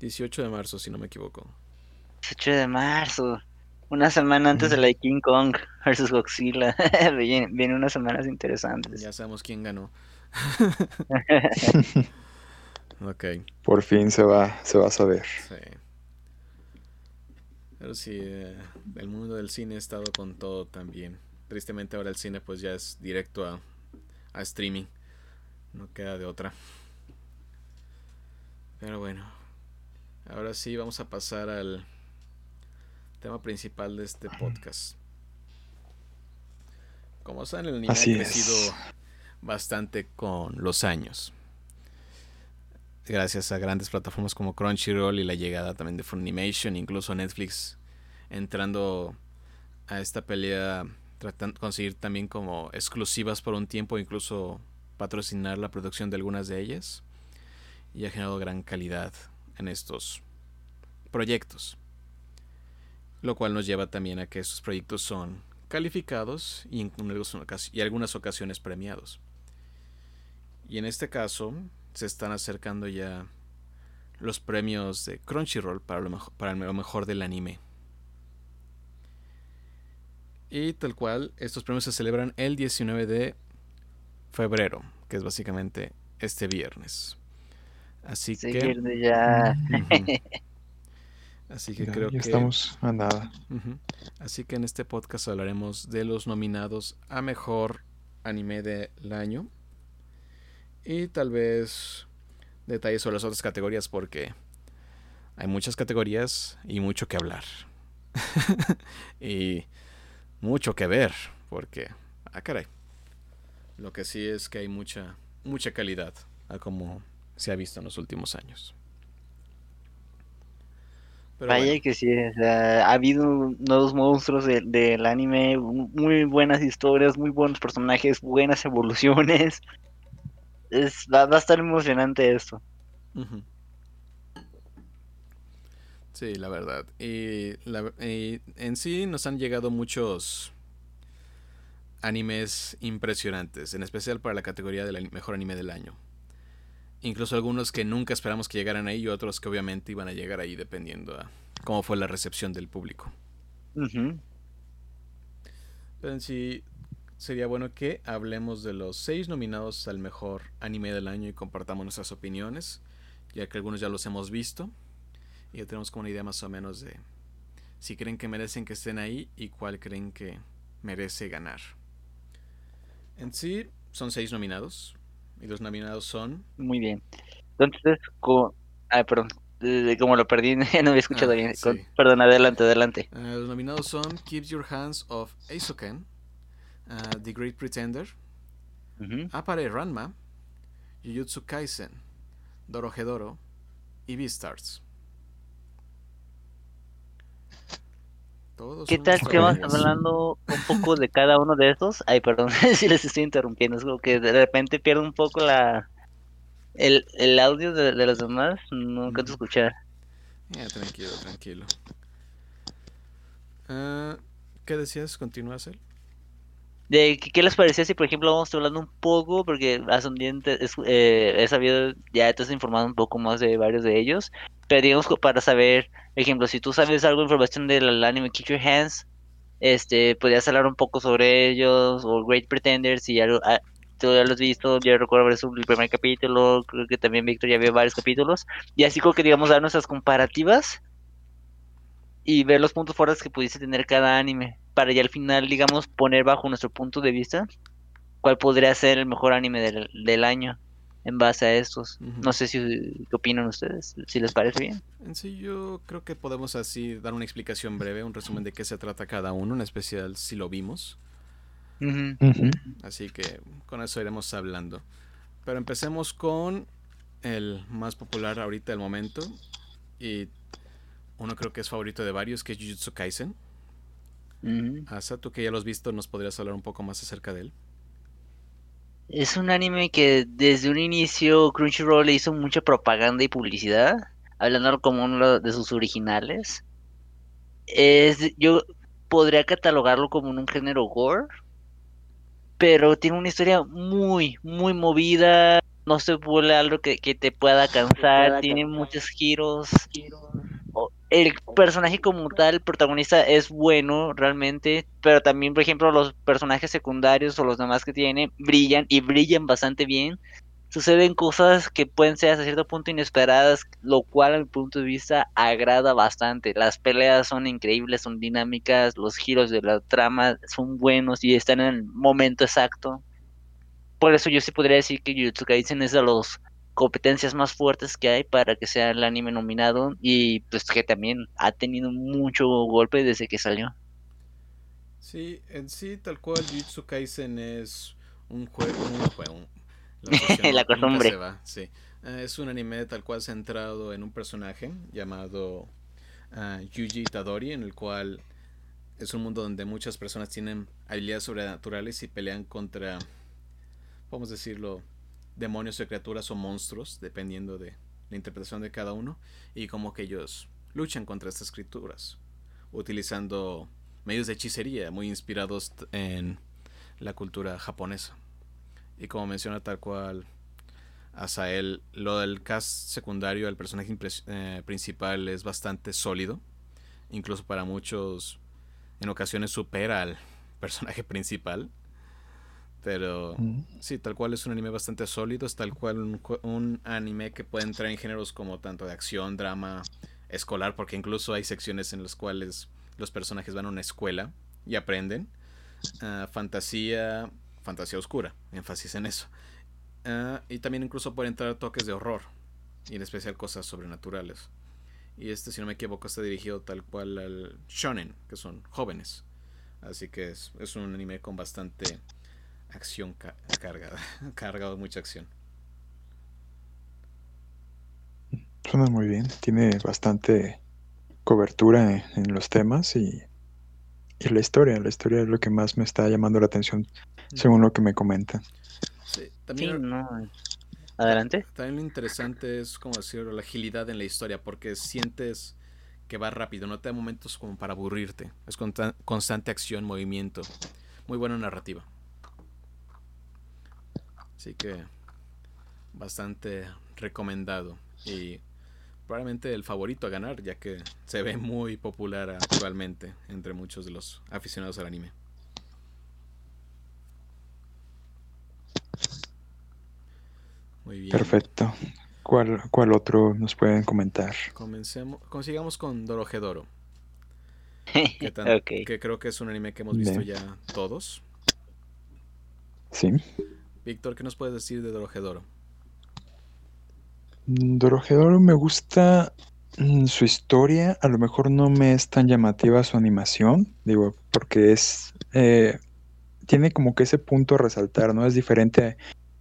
18 de marzo, si no me equivoco. 18 de marzo. Una semana antes de la de King Kong versus Godzilla. (laughs) Viene, viene unas semanas interesantes. Ya sabemos quién ganó. (laughs) Ok, Por fin se va, se va a saber. sí. Pero sí, eh, el mundo del cine ha estado con todo también. Tristemente ahora el cine pues ya es directo a, a streaming. No queda de otra. Pero bueno. Ahora sí vamos a pasar al tema principal de este podcast. Como saben, el anime Así ha es. crecido bastante con los años. Gracias a grandes plataformas como Crunchyroll y la llegada también de Funimation, incluso Netflix entrando a esta pelea, tratando de conseguir también como exclusivas por un tiempo, incluso patrocinar la producción de algunas de ellas. Y ha generado gran calidad en estos proyectos. Lo cual nos lleva también a que estos proyectos son calificados y en algunas ocasiones premiados. Y en este caso se están acercando ya los premios de Crunchyroll para lo, mejo- para mejor del anime. Y tal cual, estos premios se celebran el 19 de febrero, que es básicamente este viernes. Así Sí, que... que ya. Así que Ya, creo ya que... estamos a nada. Así que en este podcast hablaremos de los nominados a mejor anime del año. Y tal vez detalles sobre las otras categorías porque hay muchas categorías y mucho que hablar. (laughs) y mucho que ver porque, ah caray. Lo que sí es que hay mucha, mucha calidad a como se ha visto en los últimos años. Pero Vaya bueno. que sí, o sea, ha habido nuevos monstruos de- del anime, muy buenas historias, muy buenos personajes, buenas evoluciones. Es, va, va a estar emocionante esto. Sí, la verdad. Y, la- y en sí nos han llegado muchos animes impresionantes, en especial para la categoría del mejor anime del año. Incluso algunos que nunca esperamos que llegaran ahí y otros que obviamente iban a llegar ahí dependiendo a cómo fue la recepción del público. Ujú. Pero en sí sería bueno que hablemos de los seis nominados al mejor anime del año y compartamos nuestras opiniones, ya que algunos ya los hemos visto y ya tenemos como una idea más o menos de si creen que merecen que estén ahí y cuál creen que merece ganar. En sí son seis nominados y los nominados son Muy bien. Entonces, Ah, perdón. Eh, Como lo perdí, (laughs) no había escuchado Ah, bien. sí. Con- Perdón, adelante, adelante. Eh, los nominados son Keep Your Hands Off Aizoken, uh, The Great Pretender. Apare Ranma, Jujutsu Kaisen, Dorohedoro y Beastars. Todos ¿Qué tal si vamos hablando un poco de cada uno de estos? Ay, perdón, (laughs) si les estoy interrumpiendo. Es como que de repente pierdo un poco la el, el audio de, de los demás. No alcanzo Ujú. escuchar. Eh, tranquilo, tranquilo. Ah, ¿Qué decías? ¿Continúas él? De, ¿qué, qué les parecía si, por ejemplo, vamos hablando un poco? Porque ascendiente es, eh, he sabido, ya te has informado un poco más de varios de ellos. Pero digamos para saber, ejemplo, si tú sabes algo de información del anime Kick Your Hands, este, podrías hablar un poco sobre ellos, o Great Pretenders, si ya lo, ah, tú ya lo has visto, yo recuerdo visto el primer capítulo, creo que también Víctor ya vio varios capítulos, y así como que digamos dar nuestras comparativas y ver los puntos fuertes que pudiese tener cada anime, para ya al final, digamos, poner bajo nuestro punto de vista cuál podría ser el mejor anime del, del año en base a estos. No sé si qué opinan ustedes, si les parece bien. En sí, yo creo que podemos así dar una explicación breve, un resumen de qué se trata cada uno, en especial si lo vimos. Así que con eso iremos hablando. Pero empecemos con el más popular ahorita del momento. Y uno creo que es favorito de varios, que es Jujutsu Kaisen. Asa, tú que ya lo has visto, ¿nos podrías hablar un poco más acerca de él? Es un anime que desde un inicio Crunchyroll le hizo mucha propaganda y publicidad, hablando como uno de sus originales. Es, yo podría catalogarlo como un género gore, pero tiene una historia muy, muy movida. No se vuelve algo que, que te pueda cansar, tiene muchos giros. El personaje como tal, el protagonista, es bueno realmente, pero también, por ejemplo, los personajes secundarios o los demás que tiene brillan y brillan bastante bien. Suceden cosas que pueden ser hasta cierto punto inesperadas, lo cual, a mi punto de vista, agrada bastante. Las peleas son increíbles, son dinámicas, los giros de la trama son buenos y están en el momento exacto. Por eso yo sí podría decir que Jujutsu Kaisen es de las competencias más fuertes que hay para que sea el anime nominado y pues que también ha tenido mucho golpe desde que salió. Sí, en sí, tal cual, Jujutsu Kaisen es un juego. Un juego la (laughs) La costumbre. se va, sí. Eh, es un anime tal cual centrado en un personaje llamado ah, Yuji Itadori, en el cual es un mundo donde muchas personas tienen habilidades sobrenaturales y pelean contra, vamos a decirlo, demonios o criaturas o monstruos, dependiendo de la interpretación de cada uno, y como que ellos luchan contra estas criaturas, utilizando medios de hechicería muy inspirados en la cultura japonesa. Y como menciona tal cual Asael, lo del cast secundario, el personaje eh, principal es bastante sólido. Incluso para muchos, en ocasiones supera al (laughs) personaje principal. Pero sí, tal cual es un anime bastante sólido. Es tal cual un, un anime que puede entrar en géneros como tanto de acción, drama, escolar, porque incluso hay secciones en las cuales los personajes van a una escuela y aprenden. Ah, fantasía, fantasía oscura, énfasis en eso. Ah, y también incluso puede entrar toques de horror, y en especial cosas sobrenaturales. Y este, si no me equivoco, está dirigido tal cual al shonen, que son jóvenes. Así que es, es un anime con bastante acción ca- cargada, (laughs) cargado de mucha acción. Suena muy bien. Tiene bastante cobertura en, en los temas y, y la historia. La historia es lo que más me está llamando la atención, según lo que me comentan. Sí, Sí, también, no. Adelante. también lo interesante es, como decirlo, la agilidad en la historia, porque sientes que va rápido, no te da momentos como para aburrirte. Es consta- constante acción, movimiento. Muy buena narrativa. Así que bastante recomendado. Y probablemente el favorito a ganar, ya que se ve muy popular actualmente entre muchos de los aficionados al anime. Muy bien. Perfecto. ¿Cuál, cuál otro nos pueden comentar? Comencemos, consigamos con Dorohedoro, que, (laughs) tan- que creo que es un anime que hemos visto Bien. ya todos. Sí. Víctor, ¿qué nos puedes decir de Dorohedoro? Dorohedoro me gusta mm, su historia, a lo mejor no me es tan llamativa su animación, digo, porque es eh, tiene como que ese punto a resaltar, ¿no? Es diferente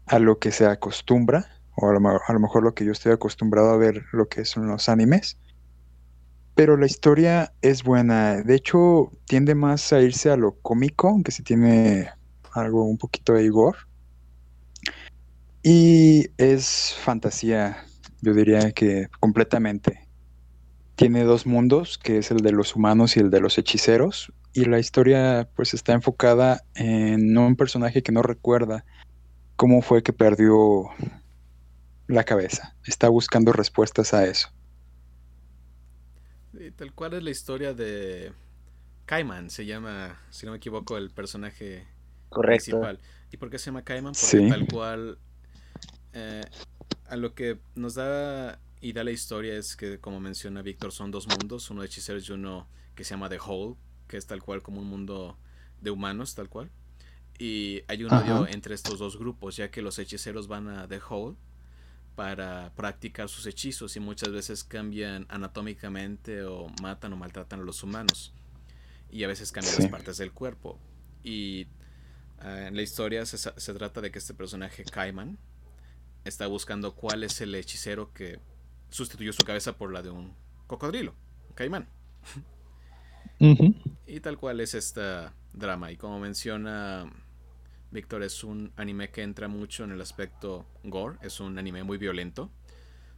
a lo que se acostumbra, o a lo, mejor lo que yo estoy acostumbrado a ver lo que son los animes. Pero la historia es buena. De hecho, tiende más a irse a lo cómico, aunque sí tiene algo un poquito de igor. Y es fantasía, yo diría que completamente. Tiene dos mundos, que es el de los humanos y el de los hechiceros. Y la historia pues está enfocada en un personaje que no recuerda cómo fue que perdió la cabeza. Está buscando respuestas a eso. tal cual es la historia de Kaiman, se llama, si no me equivoco, el personaje principal. ¿Y por qué se llama Kaiman? Porque tal cual eh, a lo que nos da y da la historia es que, como menciona Víctor, son dos mundos, uno de hechiceros y uno que se llama The Hole, que es tal cual como un mundo de humanos, tal cual. Y hay un odio entre estos dos grupos, ya que los hechiceros van a The Hole para practicar sus hechizos y muchas veces cambian anatómicamente o matan o maltratan a los humanos. Y a veces cambian las partes del cuerpo. Y ah, en la historia se, se, trata de que este personaje Kaiman está buscando cuál es el hechicero que sustituyó su cabeza por la de un cocodrilo, un caimán. Y tal cual es esta drama y como menciona Víctor es un anime que entra mucho en el aspecto gore, es un anime muy violento.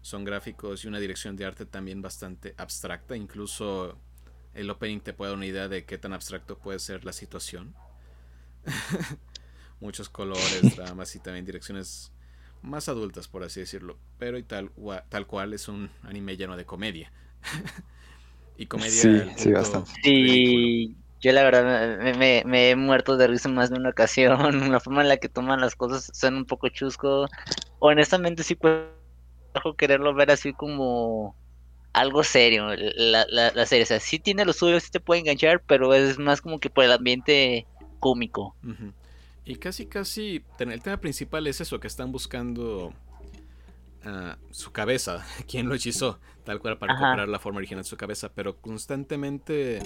Son gráficos y una dirección de arte también bastante abstracta, incluso el opening te puede dar una idea de qué tan abstracto puede ser la situación. (laughs) Muchos colores, (laughs) dramas y también direcciones más adultas, por así decirlo. Pero y tal, tal cual es un anime lleno de comedia. (laughs) y comedia. Sí, sí, bastante. Sí, yo la verdad me, he muerto de risa más de una ocasión. (laughs) La forma en la que toman las cosas son un poco chusco. Honestamente sí puedo quererlo ver así como algo serio. La, la, serie, o sea, sí tiene lo suyo, sí te puede enganchar, pero es más como que por el ambiente cómico. Y casi, casi, el tema principal es eso, que están buscando uh, su cabeza, (laughs) quién lo hechizó, tal cual para recuperar la forma original de su cabeza, pero constantemente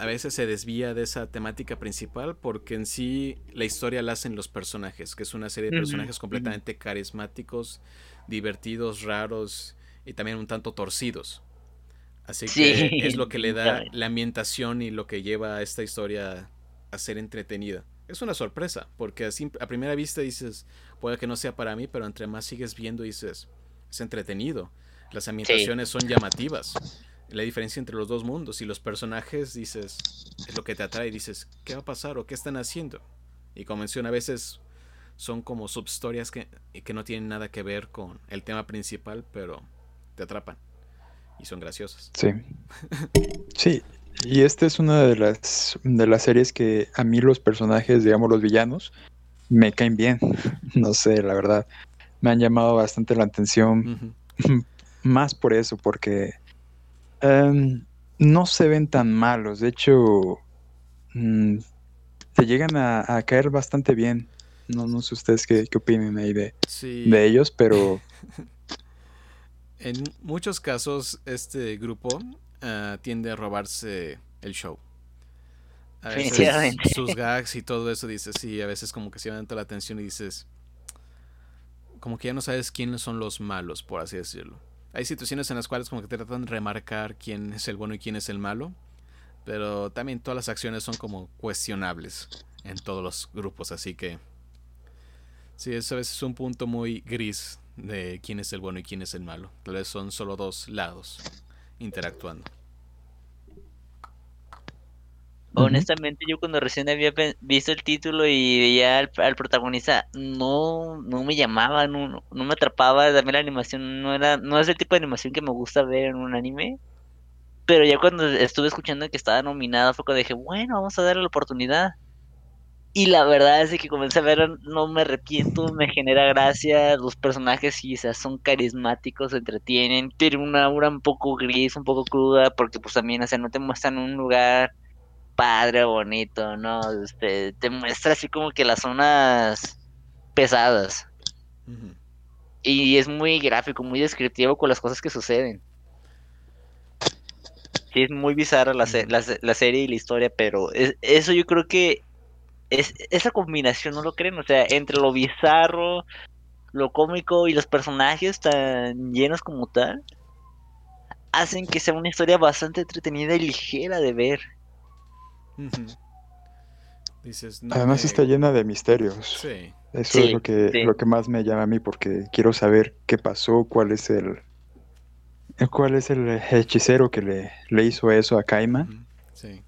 a veces se desvía de esa temática principal porque en sí la historia la hacen los personajes, que es una serie de personajes completamente carismáticos, divertidos, raros y también un tanto torcidos. Así que es lo que le da (laughs) la ambientación y lo que lleva a esta historia a ser entretenida. Es una sorpresa, porque a primera vista dices, puede que no sea para mí, pero entre más sigues viendo dices, es entretenido. Las ambientaciones son llamativas. La diferencia entre los dos mundos y los personajes dices es lo que te atrae dices qué va a pasar o qué están haciendo y como menciona a veces son como subhistorias que, que no tienen nada que ver con el tema principal pero te atrapan y son graciosas. Sí. (laughs) Sí y esta es una de las de las series que a mí los personajes digamos los villanos me caen bien (laughs) no sé la verdad me han llamado bastante la atención (laughs) más por eso porque Em, no se ven tan malos. De hecho, mm, te llegan a, caer bastante bien. No, no sé ustedes qué, qué opinen ahí de, de ellos, pero... (laughs) en muchos casos, este grupo ah, tiende a robarse el show. A veces sus gags y todo eso dices, sí, a veces como que se llama la atención y dices, como que ya no sabes quiénes son los malos, por así decirlo. Hay situaciones en las cuales como que te tratan de remarcar quién es el bueno y quién es el malo, pero también todas las acciones son como cuestionables en todos los grupos, así que sí, eso a veces es un punto muy gris de quién es el bueno y quién es el malo. Tal vez son solo dos lados interactuando. Honestamente, yo cuando recién había visto el título y veía al, protagonista, no, no me llamaba, no, no me atrapaba. También la animación no era, no es el tipo de animación que me gusta ver en un anime. Pero ya cuando estuve escuchando que estaba nominada, fue cuando dije, bueno, vamos a darle la oportunidad. Y la verdad es que comencé a ver, no me arrepiento, me genera gracia. Los personajes quizás son carismáticos, entretienen, tienen una aura un poco gris, un poco cruda, porque pues también, o sea, no te muestran un lugar padre, bonito, ¿no? Este, te muestra así como que las zonas pesadas. Y es muy gráfico, muy descriptivo con las cosas que suceden. Sí, es muy bizarra la, se- la, se- la serie y la historia, pero es- eso yo creo que es esa combinación, ¿no lo creen? O sea, entre lo bizarro, lo cómico y los personajes tan llenos como tal, hacen que sea una historia bastante entretenida y ligera de ver. Ujú. Dices, no Además me- está llena de misterios. Sí, Eso Sí, es lo que, sí. lo que más me llama a mí porque quiero saber qué pasó, cuál es el, cuál es el hechicero que le, le hizo eso a Kaima. sí.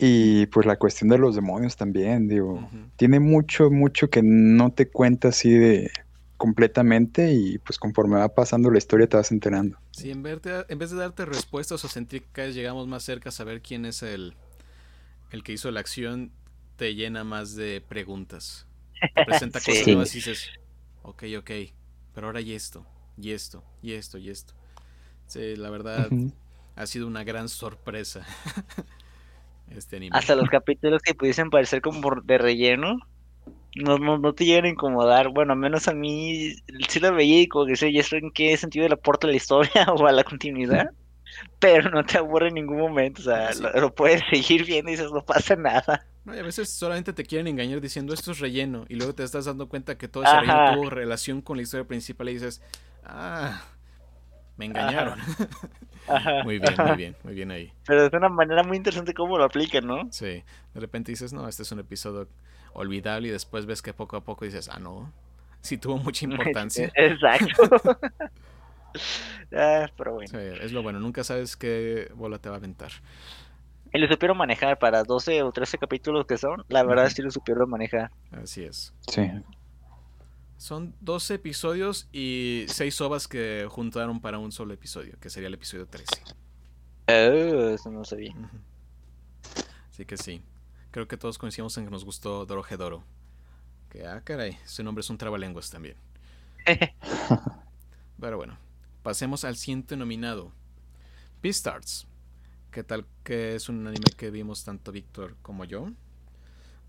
Y pues la cuestión de los demonios también, digo, tiene mucho, mucho que no te cuenta así de completamente y pues conforme va pasando la historia te vas enterando. Sí, en, verte- en vez de darte respuestas o sentir que cada vez llegamos más cerca a saber quién es el, el que hizo la acción, te llena más de preguntas. Te presenta (laughs) Sí. cosas nuevas y dices, ok, ok, pero ahora y esto, y esto, y esto, y esto. Sí, la verdad ha sido una gran sorpresa (laughs) este anime. Hasta los capítulos que pudiesen parecer como de relleno, no, no, no te llegan a incomodar. Bueno, menos a mí sí lo veía y como que sé, ya sé en qué sentido le aporta a la historia (laughs) o a la continuidad, pero no te aburre en ningún momento. O sea, sí. lo, lo puedes seguir viendo y dices, no pasa nada. No, y a veces solamente te quieren engañar diciendo esto es relleno y luego te estás dando cuenta que todo ese Ajá. relleno tuvo relación con la historia principal y dices, ah, me engañaron. (laughs) Ajá, muy bien, muy bien, muy bien ahí. Pero es una manera muy interesante cómo lo aplican, ¿no? Sí, de repente dices, no, este es un episodio olvidable y después ves que poco a poco dices, ah, no, sí tuvo mucha (laughs) importancia. Exacto. (laughs) Ah, pero bueno. Sí, es lo bueno, nunca sabes qué bola te va a aventar. Y lo supieron manejar para 12 o 13 capítulos que son. La verdad Ujú. sí lo supieron manejar. Así es. Sí. Son 12 episodios y 6 ovas que juntaron para un solo episodio, que sería el episodio 13. Oh, eso no sabía. Así que sí. Creo que todos coincidimos en que nos gustó Dorohedoro. Que, ah, caray, su nombre es un trabalenguas también. (laughs) Pero bueno, pasemos al siguiente nominado. Beastars. ¿Qué tal que es un anime que vimos tanto Víctor como yo?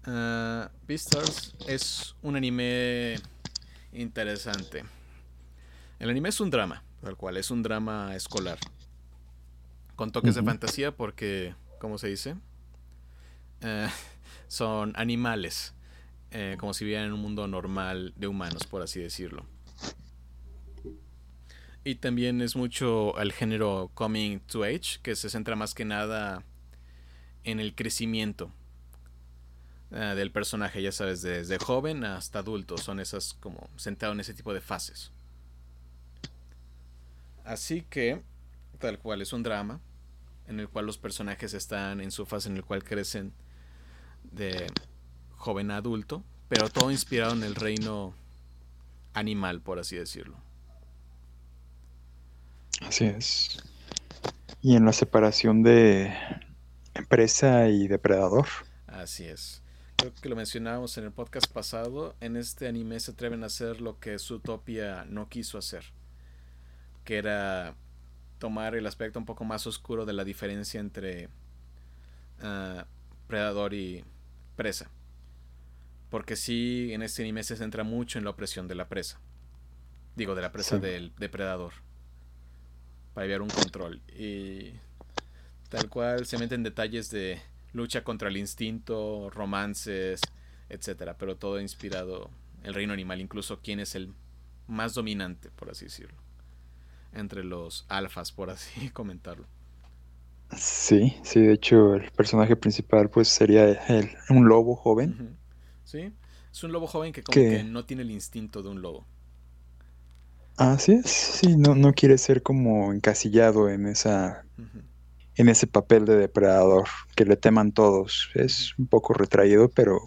Ah, Beastars es un anime interesante. El anime es un drama, tal cual, es un drama escolar. Con toques de fantasía porque, ¿cómo se dice? Eh, son animales, eh, como si vivieran en un mundo normal de humanos, por así decirlo. Y también es mucho el género coming to age, que se centra más que nada en el crecimiento eh, del personaje, ya sabes, desde joven hasta adulto, son esas como centrado en ese tipo de fases. Así que, tal cual, es un drama en el cual los personajes están en su fase en el cual crecen de joven a adulto, pero todo inspirado en el reino animal, por así decirlo. Así es. Y en la separación de empresa y depredador. Así es. Creo que lo mencionábamos en el podcast pasado. En este anime se atreven a hacer lo que Zootopia no quiso hacer. Que era tomar el aspecto un poco más oscuro de la diferencia entre ah, predador y presa. Porque sí, en este anime se centra mucho en la opresión de la presa. Digo, de la presa Sí. del depredador. Para llevar un control. Y tal cual se meten detalles de lucha contra el instinto, romances, etcétera, pero todo inspirado el reino animal, incluso quién es el más dominante, por así decirlo, entre los alfas, por así (laughs) comentarlo. Sí, sí, de hecho el personaje principal pues sería el- un lobo joven. Sí, es un lobo joven que como Que- que no tiene el instinto de un lobo. Así es, sí, no, no quiere ser como encasillado en esa. En ese papel de depredador, que le teman todos. Es un poco retraído, pero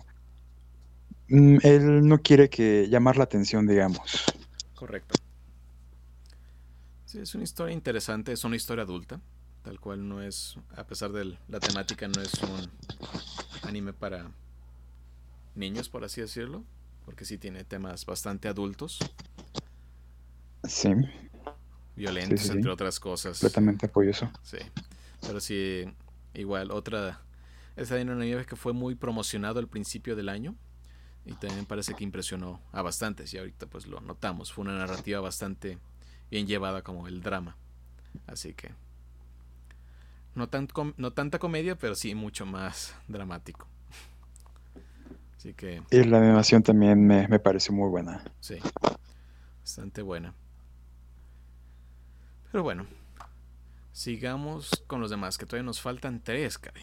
mm, él no quiere que llamar la atención, digamos. Correcto. Sí, es una historia interesante, es una historia adulta, tal cual no es, a pesar de la temática, no es un anime para niños, por así decirlo, porque sí tiene temas bastante adultos, Sí, violentos, sí, sí. entre otras cosas. completamente apoyo eso. Sí, pero sí, igual, otra, este anime que fue muy promocionado al principio del año, Y también parece que impresionó a bastantes y ahorita pues lo notamos. Fue una narrativa bastante bien llevada como el drama. Así que no, tan no tanta comedia, pero sí mucho más dramático. Así que... Y la animación también me, me pareció muy buena. Sí, bastante buena. Pero bueno, sigamos con los demás, que todavía nos faltan tres, Kai.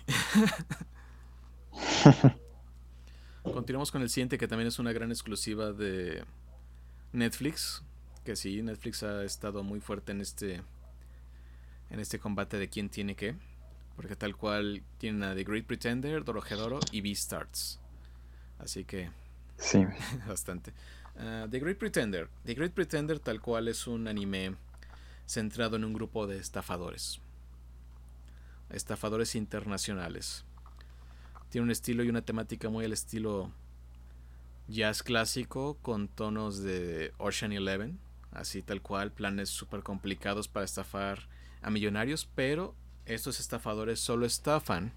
(laughs) Continuamos con el siguiente, que también es una gran exclusiva de Netflix. Que sí, Netflix ha estado muy fuerte en este. En este combate de quién tiene qué. Porque tal cual tienen a The Great Pretender, Dorohedoro y Beastars. Así que. Sí. (laughs) bastante. Ah, The Great Pretender. The Great Pretender tal cual es un anime centrado en un grupo de estafadores. Estafadores internacionales. Tiene un estilo y una temática muy al estilo jazz clásico con tonos de Ocean Eleven, así tal cual, planes súper complicados para estafar a millonarios, pero estos estafadores solo estafan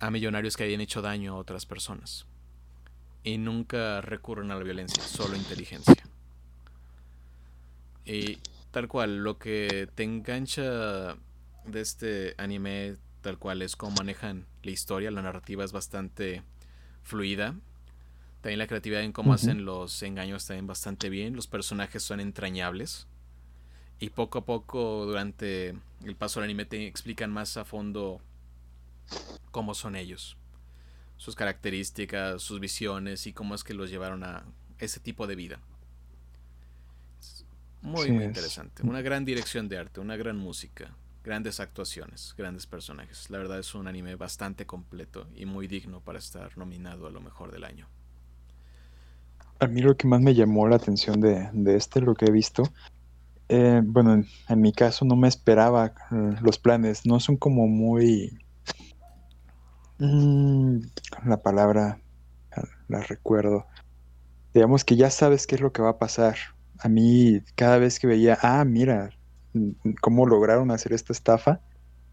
a millonarios que hayan hecho daño a otras personas. Y nunca recurren a la violencia, solo inteligencia. Y tal cual, lo que te engancha de este anime tal cual es como manejan la historia, la narrativa es bastante fluida. También la creatividad en cómo hacen los engaños también bastante bien. Los personajes son entrañables. Y poco a poco durante el paso del anime te explican más a fondo cómo son ellos. Sus características, sus visiones y cómo es que los llevaron a ese tipo de vida. Muy, muy interesante. Una gran dirección de arte, una gran música grandes actuaciones, grandes personajes. La verdad es un anime bastante completo y muy digno para estar nominado a lo mejor del año. A mí lo que más me llamó la atención de, este, lo que he visto, eh, bueno, en, mi caso no me esperaba eh, los planes, no son como muy... Mm, la palabra la recuerdo. Digamos que ya sabes qué es lo que va a pasar. A mí cada vez que veía, ah, mira, cómo lograron hacer esta estafa,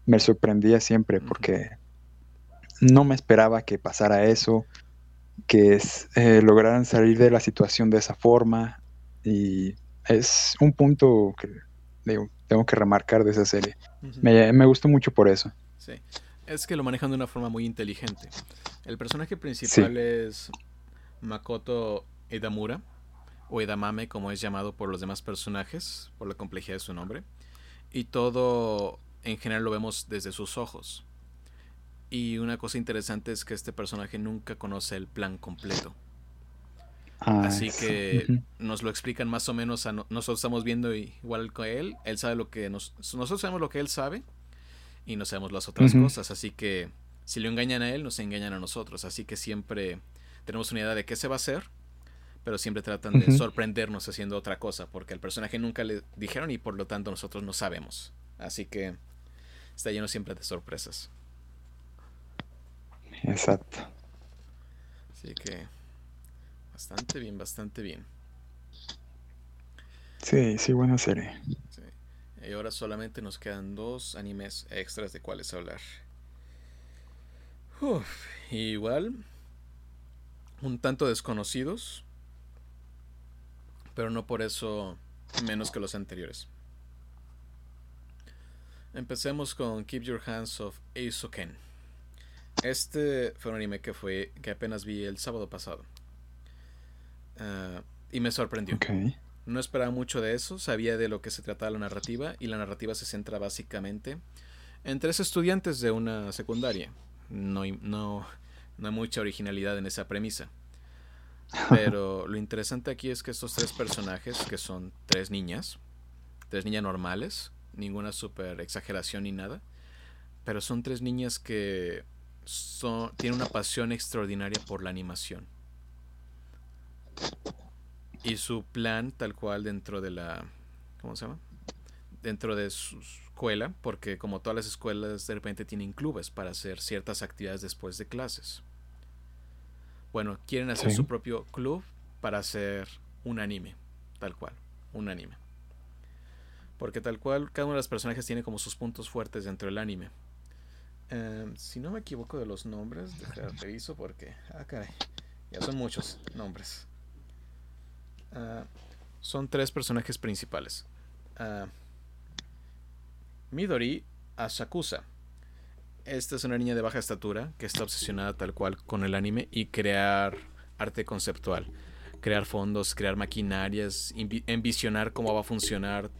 me sorprendía siempre porque no me esperaba que pasara eso, que eh, lograran salir de la situación de esa forma y es un punto que tengo que remarcar de esa serie. me, gustó mucho por eso. Sí, es que lo manejan de una forma muy inteligente. El personaje principal es Makoto Edamura, o Edamame como es llamado por los demás personajes, por la complejidad de su nombre. Y todo en general lo vemos desde sus ojos. Y una cosa interesante es que este personaje nunca conoce el plan completo. Ah, Así que nos lo explican más o menos. A nosotros estamos viendo igual que él. Él sabe lo que nos, nosotros sabemos lo que él sabe y no sabemos las otras cosas. Así que si lo engañan a él, nos engañan a nosotros. Así que siempre tenemos una idea de qué se va a hacer pero siempre tratan de sorprendernos haciendo otra cosa, porque al personaje nunca le dijeron y por lo tanto nosotros no sabemos. Así que está lleno siempre de sorpresas. Exacto. Así que bastante bien, bastante bien. Sí, sí, buena serie. Y ahora solamente nos quedan dos animes extras de cuáles hablar. igual, un tanto desconocidos, pero no por eso menos que los anteriores. Empecemos con Keep Your Hands Off Eisoken. Este fue un anime que fue que apenas vi el sábado pasado. Ah, y me sorprendió. No esperaba mucho de eso, sabía de lo que se trataba la narrativa y la narrativa se centra básicamente en tres estudiantes de una secundaria. No, no, no hay mucha originalidad en esa premisa. Pero lo interesante aquí es que estos tres personajes, que son tres niñas, tres niñas normales, ninguna super exageración ni nada, pero son tres niñas que son, tienen una pasión extraordinaria por la animación. Y su plan, tal cual dentro de la. ¿Cómo se llama? Dentro de su escuela, porque como todas las escuelas de repente tienen clubes para hacer ciertas actividades después de clases. Bueno, quieren hacer su propio club para hacer un anime, tal cual, un anime. Porque tal cual, cada uno de los personajes tiene como sus puntos fuertes dentro del anime. Em, si no me equivoco de los nombres, reviso porque. Ah, caray. Ya son muchos nombres. Ah, son tres personajes principales. Ah, Midori Asakusa. Esta es una niña de baja estatura que está obsesionada tal cual con el anime y crear arte conceptual. Crear fondos, crear maquinarias, envisionar cómo va a funcionar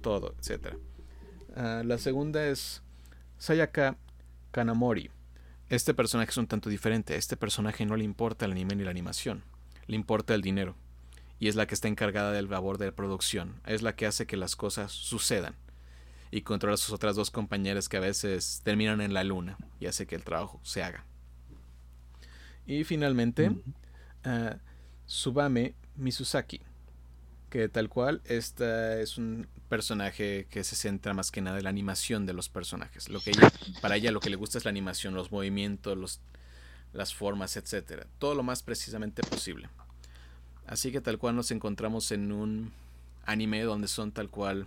todo, etc. Ah, la segunda es Sayaka Kanamori. Este personaje es un tanto diferente. A este personaje no le importa el anime ni la animación. Le importa el dinero. Y es la que está encargada del labor de producción. Es la que hace que las cosas sucedan. Y controla a sus otras dos compañeras que a veces terminan en la luna. Y hace que el trabajo se haga. Y finalmente, uh, Subame Misuzaki que tal cual esta es un personaje que se centra más que nada en la animación de los personajes. Lo que para ella lo que le gusta es la animación, los movimientos, los, las formas, etcétera, todo lo más precisamente posible. Así que tal cual nos encontramos en un anime donde son tal cual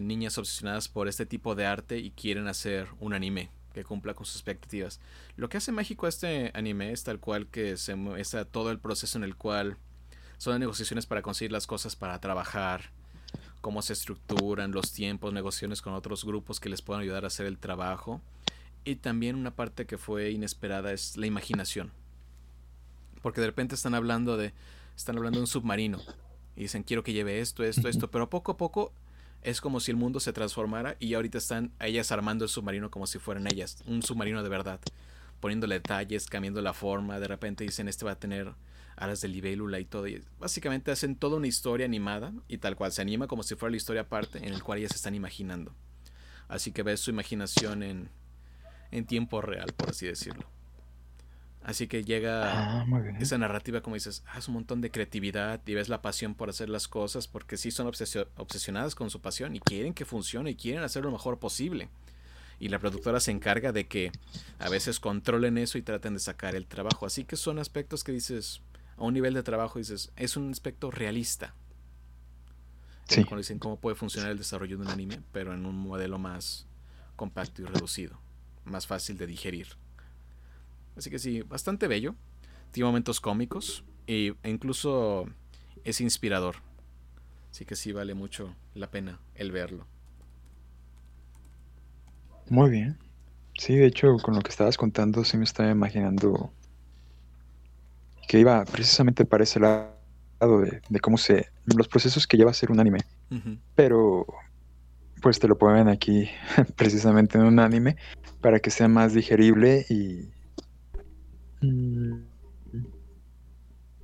niñas obsesionadas por este tipo de arte y quieren hacer un anime que cumpla con sus expectativas. Lo que hace mágico a este anime es tal cual que se muestra todo el proceso en el cual son negociaciones para conseguir las cosas para trabajar, cómo se estructuran los tiempos, negociaciones con otros grupos que les puedan ayudar a hacer el trabajo. Y también una parte que fue inesperada es la imaginación. Porque de repente están hablando de están hablando de un submarino y dicen quiero que lleve esto, esto, esto, pero poco a poco es como si el mundo se transformara y ahorita están ellas armando el submarino como si fueran ellas, un submarino de verdad, poniéndole detalles, cambiando la forma, de repente dicen este va a tener alas de libélula y todo. Y básicamente hacen toda una historia animada y tal cual se anima como si fuera la historia aparte en el cual ellas están imaginando. Así que ves su imaginación en, en tiempo real, por así decirlo. Así que llega ah, esa narrativa, como dices, ah, es un montón de creatividad y ves la pasión por hacer las cosas porque sí son obsesionadas con su pasión y quieren que funcione y quieren hacer lo mejor posible. Y la productora se encarga de que a veces controlen eso y traten de sacar el trabajo. Así que son aspectos que dices, a un nivel de trabajo dices, es un aspecto realista. Sí. Cuando dicen cómo puede funcionar el desarrollo de un anime, pero en un modelo más compacto y reducido, más fácil de digerir. Así que sí, bastante bello. Tiene momentos cómicos e incluso es inspirador. Así que sí vale mucho la pena el verlo. Muy bien. Sí, de hecho, con lo que estabas contando, sí me estaba imaginando que iba precisamente para ese lado de, cómo se. los procesos que lleva a ser un anime. Pero, pues te lo ponen aquí (laughs) precisamente en un anime para que sea más digerible y. Mm,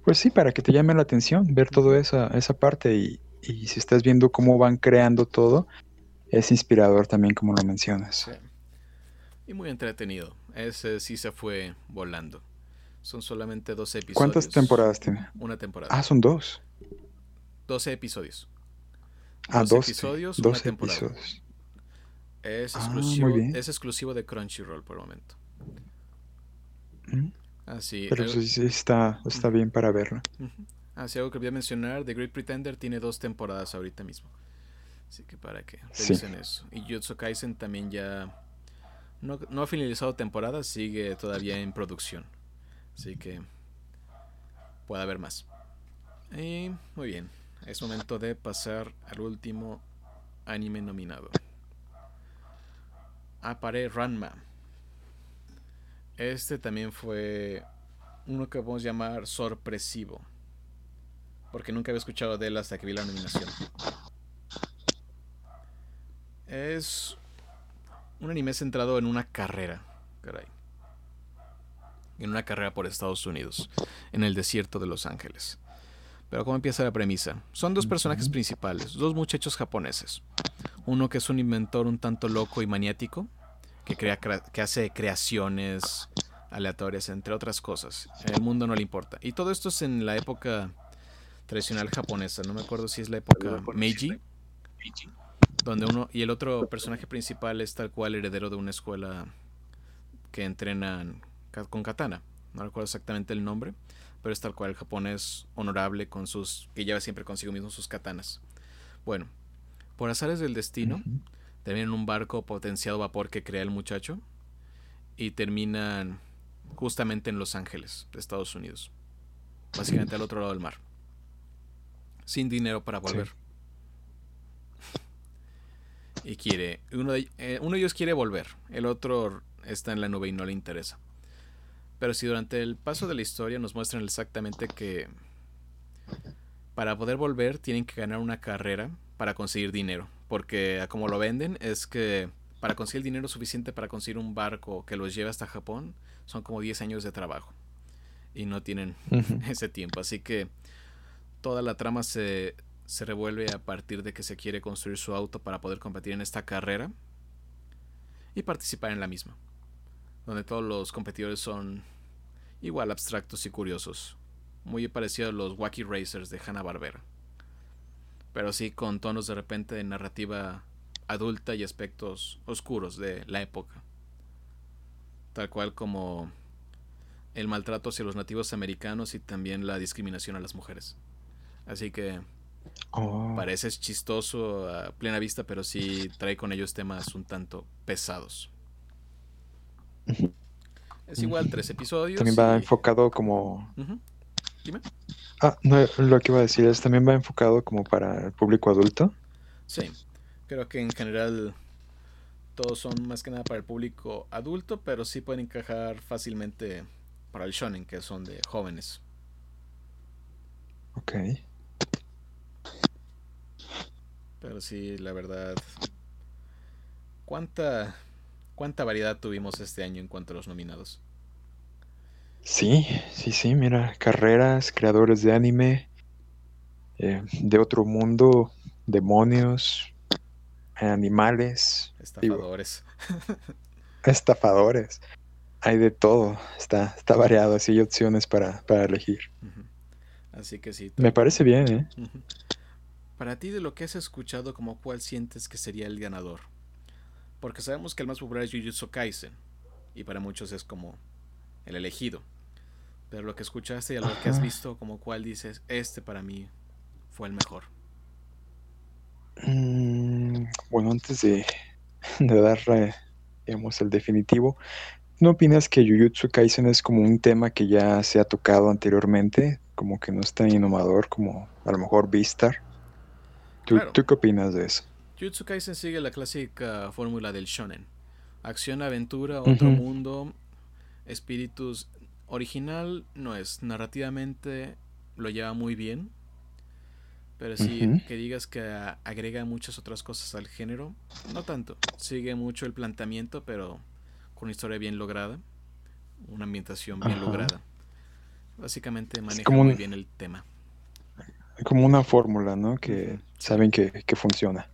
pues sí, para que te llame la atención ver toda esa, esa parte y, y si estás viendo cómo van creando todo, es inspirador también, como lo mencionas. Y muy entretenido. Ese sí se fue volando. Son solamente 12 episodios. ¿Cuántas temporadas tiene? Una temporada. Ah, son dos. 12 episodios. Ah, 12 episodios, 12 episodios. Es, ah, exclusivo, es exclusivo de Crunchyroll por el momento. Mm. Así, Pero sí, sí está, está bien para verlo. Así algo que voy a mencionar, The Great Pretender tiene dos temporadas ahorita mismo. Así que para que revisen eso. Y Jutsu Kaisen también ya no, no ha finalizado temporada, sigue todavía en producción. Así que puede haber más. Y muy bien, es momento de pasar al último anime nominado. Apare Ranma. Este también fue uno que podemos llamar sorpresivo. Porque nunca había escuchado de él hasta que vi la nominación. Es un anime centrado en una carrera. Caray en una carrera por Estados Unidos, en el desierto de Los Ángeles. Pero ¿cómo empieza la premisa? Son dos personajes principales, dos muchachos japoneses. Uno que es un inventor un tanto loco y maniático, que, crea, que hace creaciones aleatorias, entre otras cosas. El mundo no le importa. Y todo esto es en la época tradicional japonesa. No me acuerdo si es la época Meiji. Donde uno y el otro personaje principal es tal cual heredero de una escuela que entrenan con katana. No recuerdo exactamente el nombre, pero es tal cual el japonés honorable con sus que lleva siempre consigo mismo sus katanas. Bueno, por azares del destino, terminan en un barco potenciado vapor que crea el muchacho y terminan justamente en Los Ángeles, de Estados Unidos. Básicamente al otro lado del mar. Sin dinero para volver. Y quiere, uno de, eh, uno de ellos quiere volver, el otro está en la nube y no le interesa. Pero si durante el paso de la historia nos muestran exactamente que para poder volver tienen que ganar una carrera para conseguir dinero. Porque como lo venden es que para conseguir el dinero suficiente para conseguir un barco que los lleve hasta Japón son como 10 años de trabajo. Y no tienen (laughs) ese tiempo. Así que toda la trama se, se revuelve a partir de que se quiere construir su auto para poder competir en esta carrera y participar en la misma. Donde todos los competidores son igual abstractos y curiosos muy parecido a los Wacky Racers de Hanna-Barbera. Pero sí con tonos de repente de narrativa adulta y aspectos oscuros de la época. Tal cual como el maltrato hacia los nativos americanos y también la discriminación a las mujeres. Así que oh. parece chistoso a plena vista, pero sí trae con ellos temas un tanto pesados. (laughs) Es igual tres episodios. También va enfocado como Ah, no, lo que iba a decir es también va enfocado como para el público adulto. Sí, creo que en general todos son más que nada para el público adulto, pero sí pueden encajar fácilmente para el shonen, que son de jóvenes. Ok. Pero sí, la verdad. ¿Cuánta, cuánta variedad tuvimos este año en cuanto a los nominados? Sí, sí, sí, mira, carreras, creadores de anime, eh, de otro mundo, demonios, animales. Estafadores. (laughs) estafadores. Hay de todo, está, está variado, así hay opciones para, elegir. Así que sí. Me parece bien, ¿eh? Para ti, de lo que has escuchado, como cuál sientes que sería el ganador? Porque sabemos que el más popular es Jujutsu Kaisen, y para muchos es como el elegido. Pero lo que escuchaste y lo que has visto, como cuál dices, este para mí fue el mejor. Mm, bueno, antes (laughs) de, dar, eh, digamos, el definitivo, ¿no opinas que Jujutsu Kaisen es como un tema que ya se ha tocado anteriormente? Como que no es tan innovador como a lo mejor Vistar. ¿Tú, ¿tú qué opinas de eso? Jujutsu Kaisen sigue la clásica fórmula del shonen. Acción, aventura, otro mundo, espíritus original no es, narrativamente lo lleva muy bien, pero sí que digas que agrega muchas otras cosas al género, no tanto. Sigue mucho el planteamiento, pero con una historia bien lograda, una ambientación bien lograda. Básicamente maneja muy bien el tema. Como una fórmula, ¿no? Que saben que, funciona.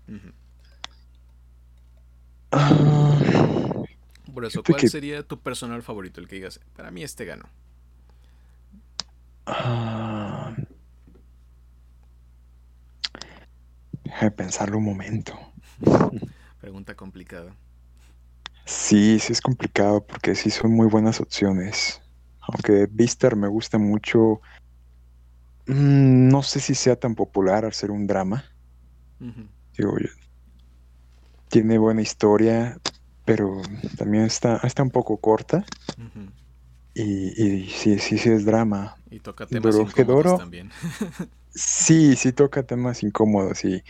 Por eso, ¿cuál sería tu personal favorito? El que digas, para mí este ganó. Ah, déjame pensarlo un momento. (laughs) Pregunta complicada. Sí, sí es complicado porque sí son muy buenas opciones. Aunque Vistar me gusta mucho. Mm, no sé si sea tan popular al ser un drama. tiene buena historia, pero también está, está un poco corta. y, y, sí, sí, sí es drama. Y toca temas incómodos también. (laughs) sí, sí toca temas incómodos y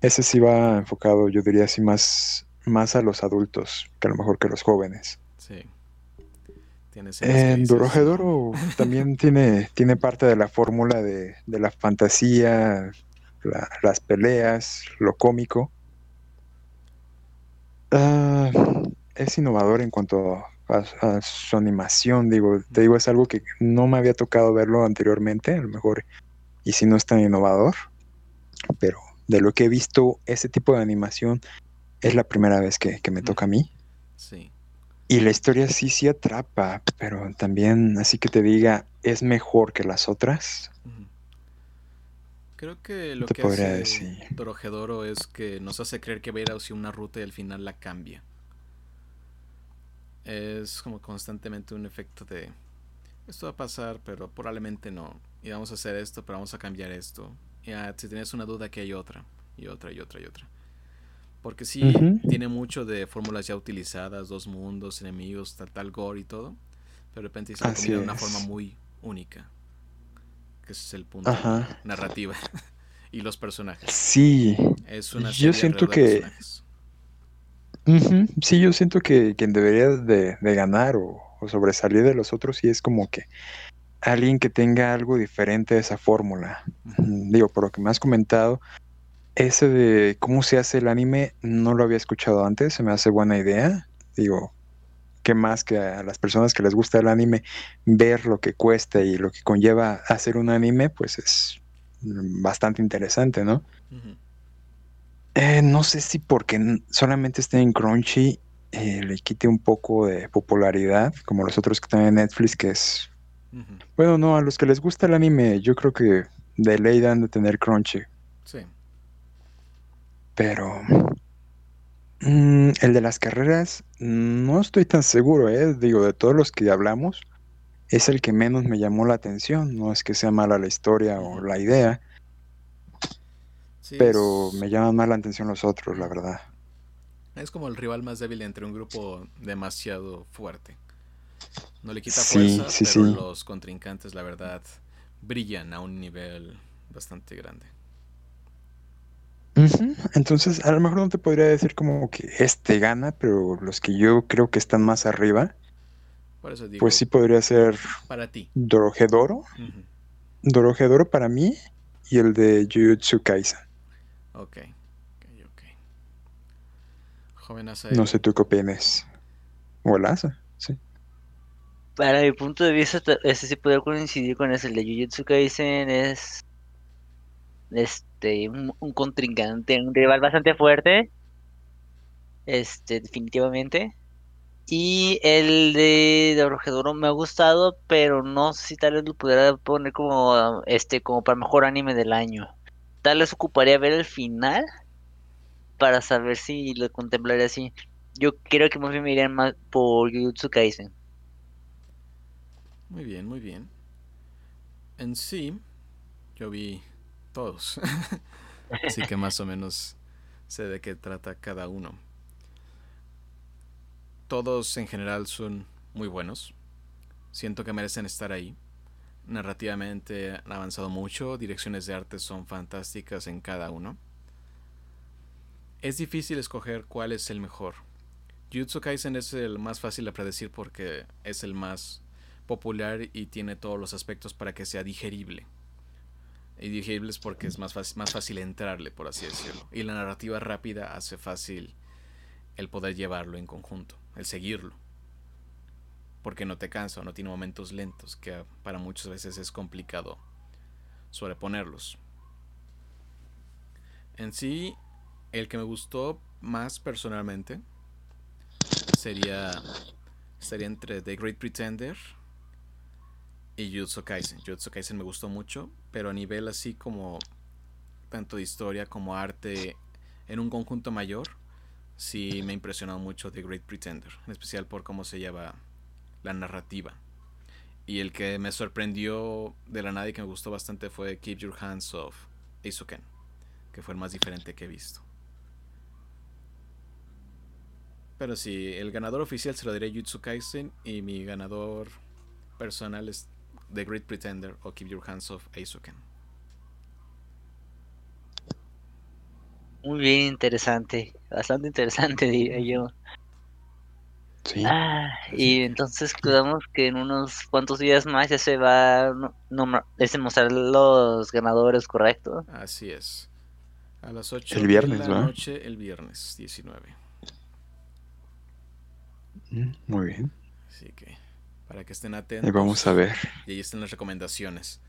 ese sí va enfocado, yo diría así, más, más a los adultos que a lo mejor que los jóvenes. Sí. En Dorojedoro (laughs) también tiene, tiene parte de la fórmula de, de la fantasía, las peleas, lo cómico. Ah, es innovador en cuanto a, su animación, digo, te digo, es algo que no me había tocado verlo anteriormente, a lo mejor, y si no es tan innovador, pero de lo que he visto, ese tipo de animación es la primera vez que, me toca a mí. Sí. Y la historia sí, sí atrapa, pero también, así que te diga, es mejor que las otras. Creo que lo que hace decir. es que nos hace creer que va a ir hacia una ruta y al final la cambia. Es como constantemente un efecto de esto va a pasar, pero probablemente no. Y vamos a hacer esto, pero vamos a cambiar esto. Y ah, si tienes una duda, que hay otra, y otra, y otra, y otra. Porque sí, tiene mucho de fórmulas ya utilizadas, dos mundos, enemigos, tal, tal, gore y todo. Pero de repente se lo de una forma muy única. Que ese es el punto. Ajá. Narrativa. (laughs) y los personajes. Sí, Es una Yo siento que- Sí, yo siento que quien debería de, de ganar o, o sobresalir de los otros sí es como que alguien que tenga algo diferente de esa fórmula. Mm, Digo, por lo que me has comentado, ese de cómo se hace el anime no lo había escuchado antes, se me hace buena idea. Digo, más que a las personas que les gusta el anime ver lo que cuesta y lo que conlleva hacer un anime, pues es bastante interesante, ¿no? Eh, no sé si porque solamente esté en Crunchy eh, le quite un poco de popularidad, como los otros que están en Netflix, que es... Bueno, no, a los que les gusta el anime, yo creo que de ley dan de tener Crunchy, Sí. pero... mm, el de las carreras, no estoy tan seguro, ¿eh? Digo, de todos los que hablamos, es el que menos me llamó la atención. No es que sea mala la historia o la idea, Sí, pero es- me llaman más la atención los otros, la verdad. Es como el rival más débil entre un grupo demasiado fuerte. No le quita fuerza, sí, pero sí. los contrincantes, la verdad, brillan a un nivel bastante grande. Entonces, a lo mejor no te podría decir como que este gana, pero los que yo creo que están más arriba, Por eso digo, pues sí podría ser para ti. Dorohedoro para mí y el de Jujutsu Kaisen. Ok, ok, ok. Joven No sé tú qué opinas. O el Asa, sí. Para mi punto de vista, ta- ese sí podría coincidir con ese. El de Jujutsu Kaisen es este un, contrincante, un rival bastante fuerte. Este, definitivamente. Y el de Dorohedoro me ha gustado, pero no sé si tal vez lo pudiera poner como este, como para mejor anime del año. Tal vez ocuparía ver el final para saber si lo contemplaría así. Yo creo que más bien me iría más por Jujutsu Kaisen. Muy bien, muy bien. En sí, yo vi todos. (laughs) Así que más o menos sé de qué trata cada uno. Todos en general son muy buenos. Siento que merecen estar ahí. Narrativamente han avanzado mucho, direcciones de arte son fantásticas en cada uno. Es difícil escoger cuál es el mejor. Jujutsu Kaisen es el más fácil de predecir porque es el más popular y tiene todos los aspectos para que sea digerible. Y digerible es porque es más fácil, más fácil entrarle, por así decirlo. Y la narrativa rápida hace fácil el poder llevarlo en conjunto, el seguirlo. Porque no te cansa no tiene momentos lentos, que para muchas veces es complicado sobreponerlos. En sí, el que me gustó más personalmente sería estaría entre The Great Pretender y Jujutsu Kaisen. Jujutsu Kaisen me gustó mucho, pero a nivel así como tanto de historia como arte en un conjunto mayor, sí me ha impresionado mucho The Great Pretender, en especial por cómo se lleva la narrativa. Y el que me sorprendió de la nada y que me gustó bastante fue Keep Your Hands Off Eizouken, que fue el más diferente que he visto. Pero sí, el ganador oficial se lo diré Jutsu Kaisen y mi ganador personal es The Great Pretender o Keep Your Hands Off Eizouken. Muy bien, interesante. Bastante interesante, (laughs) diría yo. Sí. Ah, y entonces quedamos que en unos cuantos días más ya se va a no, no, es mostrar los ganadores, ¿correcto? Así es. A las 8 El viernes, de la ¿va? noche, el viernes 19. Mm, Muy bien. Así que para que estén atentos. vamos a ver. Y ahí están las recomendaciones.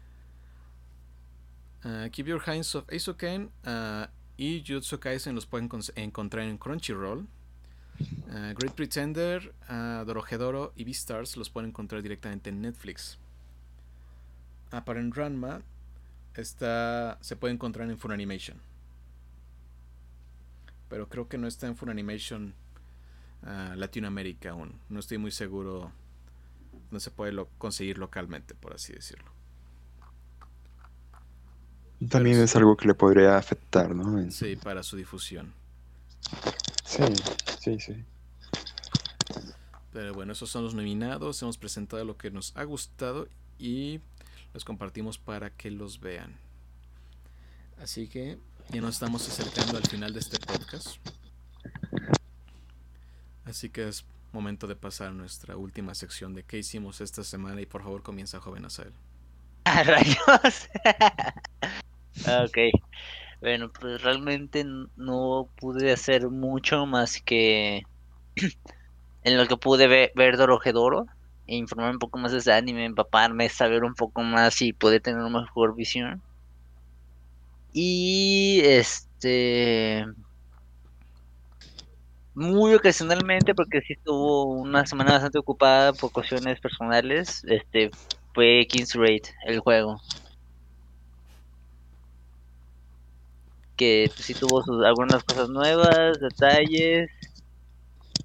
Ah, Keep Your Hands Off Eizouken ah, y Jutsu Kaisen los pueden encontrar en Crunchyroll. Ah, Great Pretender, Dorohedoro y Beastars los pueden encontrar directamente en Netflix. Para en Ranma está, se puede encontrar en Funimation. Pero creo que no está en Funimation Latinoamérica aún. No estoy muy seguro no se puede lo- conseguir localmente, por así decirlo. También Pero es algo que le podría afectar, ¿no? En- Sí, para su difusión. Sí, sí, sí. Pero bueno, esos son los nominados. Hemos presentado lo que nos ha gustado y los compartimos para que los vean. Así que ya nos estamos acercando al final de este podcast. Así que es momento de pasar a nuestra última sección de qué hicimos esta semana y por favor comienza joven Asael. ¡A (laughs) rayos! (laughs) ok. Bueno, pues realmente no pude hacer mucho más que (clears throat) en lo que pude ver, ver Dorojedoro e informarme un poco más de ese anime, empaparme, saber un poco más y poder tener una mejor visión. Y este muy ocasionalmente porque sí estuvo una semana bastante ocupada por cuestiones personales, este fue King's Raid el juego. Que pues, sí tuvo sus, algunas cosas nuevas, detalles,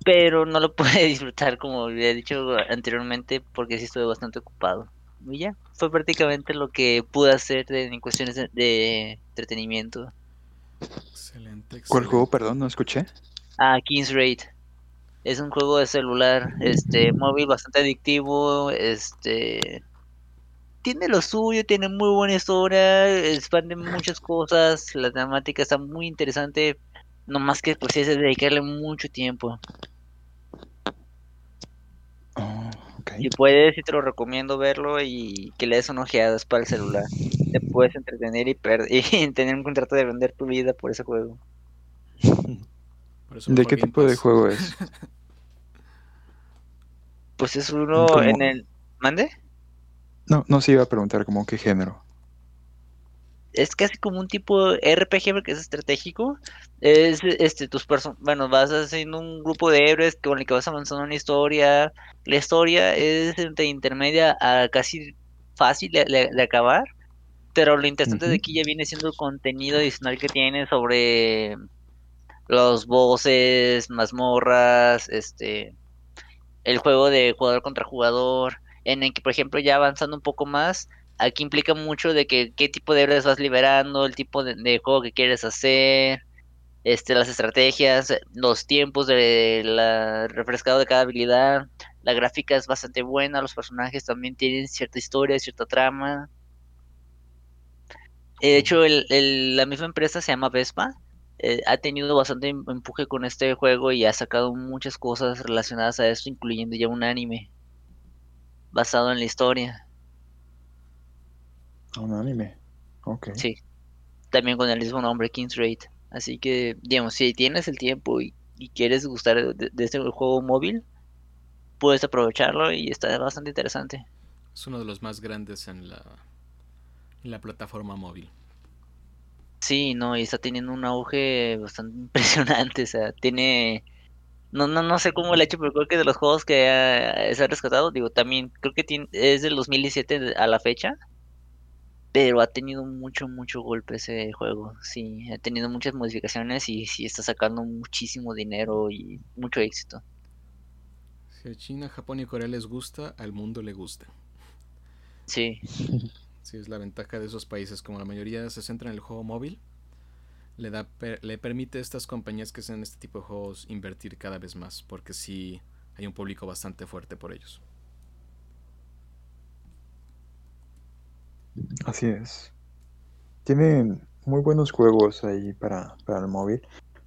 pero no lo (laughs) pude disfrutar como había dicho anteriormente porque sí estuve bastante ocupado. Y ya, fue prácticamente lo que pude hacer en cuestiones de, entretenimiento. Excelente, ¿Cuál juego, perdón? No escuché. Ah, King's Raid. Es un juego de celular, este, móvil bastante adictivo, este, tiene lo suyo, tiene muy buena historia, expande muchas cosas, la temática está muy interesante, nomás que pues es dedicarle mucho tiempo. Oh, Si puedes, te lo recomiendo verlo y que le des una ojeada para el celular. Te puedes entretener y, (laughs) y tener un contrato de vender tu vida por ese juego. ¿De qué tipo de juego es? (laughs) pues es uno en el... ¿Mande? No, no se iba a preguntar como qué género. Es casi como un tipo RPG porque es estratégico. Es este tus personas, bueno, vas haciendo un grupo de héroes con el que vas avanzando una historia. La historia es entre intermedia a casi fácil de, acabar. Pero lo interesante de aquí ya viene siendo el contenido adicional que tiene sobre los bosses, mazmorras, este el juego de jugador contra jugador, en el que, por ejemplo, ya avanzando un poco más, aquí implica mucho de que qué tipo de héroes vas liberando, el tipo de, juego que quieres hacer, este, las estrategias, los tiempos de la refrescado de cada habilidad, la gráfica es bastante buena, los personajes también tienen cierta historia, cierta trama. De hecho, el, la misma empresa se llama Vespa, eh, ha tenido bastante em, empuje con este juego y ha sacado muchas cosas relacionadas a esto, incluyendo ya un anime basado en la historia. Un anime, ok. Sí, también con el mismo nombre, King's Raid. Así que, digamos, si tienes el tiempo y, quieres gustar de, este juego móvil, puedes aprovecharlo y está bastante interesante. Es uno de los más grandes en la, en la plataforma móvil. Sí, no, y está teniendo un auge bastante (laughs) impresionante, o sea, tiene... No, no, no sé cómo lo ha hecho, pero creo que de los juegos que se ha rescatado, digo, también creo que tiene, es del 2017 a la fecha, pero ha tenido mucho, mucho golpe ese juego, sí, ha tenido muchas modificaciones y sí está sacando muchísimo dinero y mucho éxito. Si a China, Japón y Corea les gusta, al mundo le gusta. Sí. (laughs) Sí, es la ventaja de esos países. Como la mayoría se centra en el juego móvil, le, da, le permite a estas compañías que hacen este tipo de juegos invertir cada vez más, porque sí hay un público bastante fuerte por ellos. Así es. Tienen muy buenos juegos ahí para, para el móvil.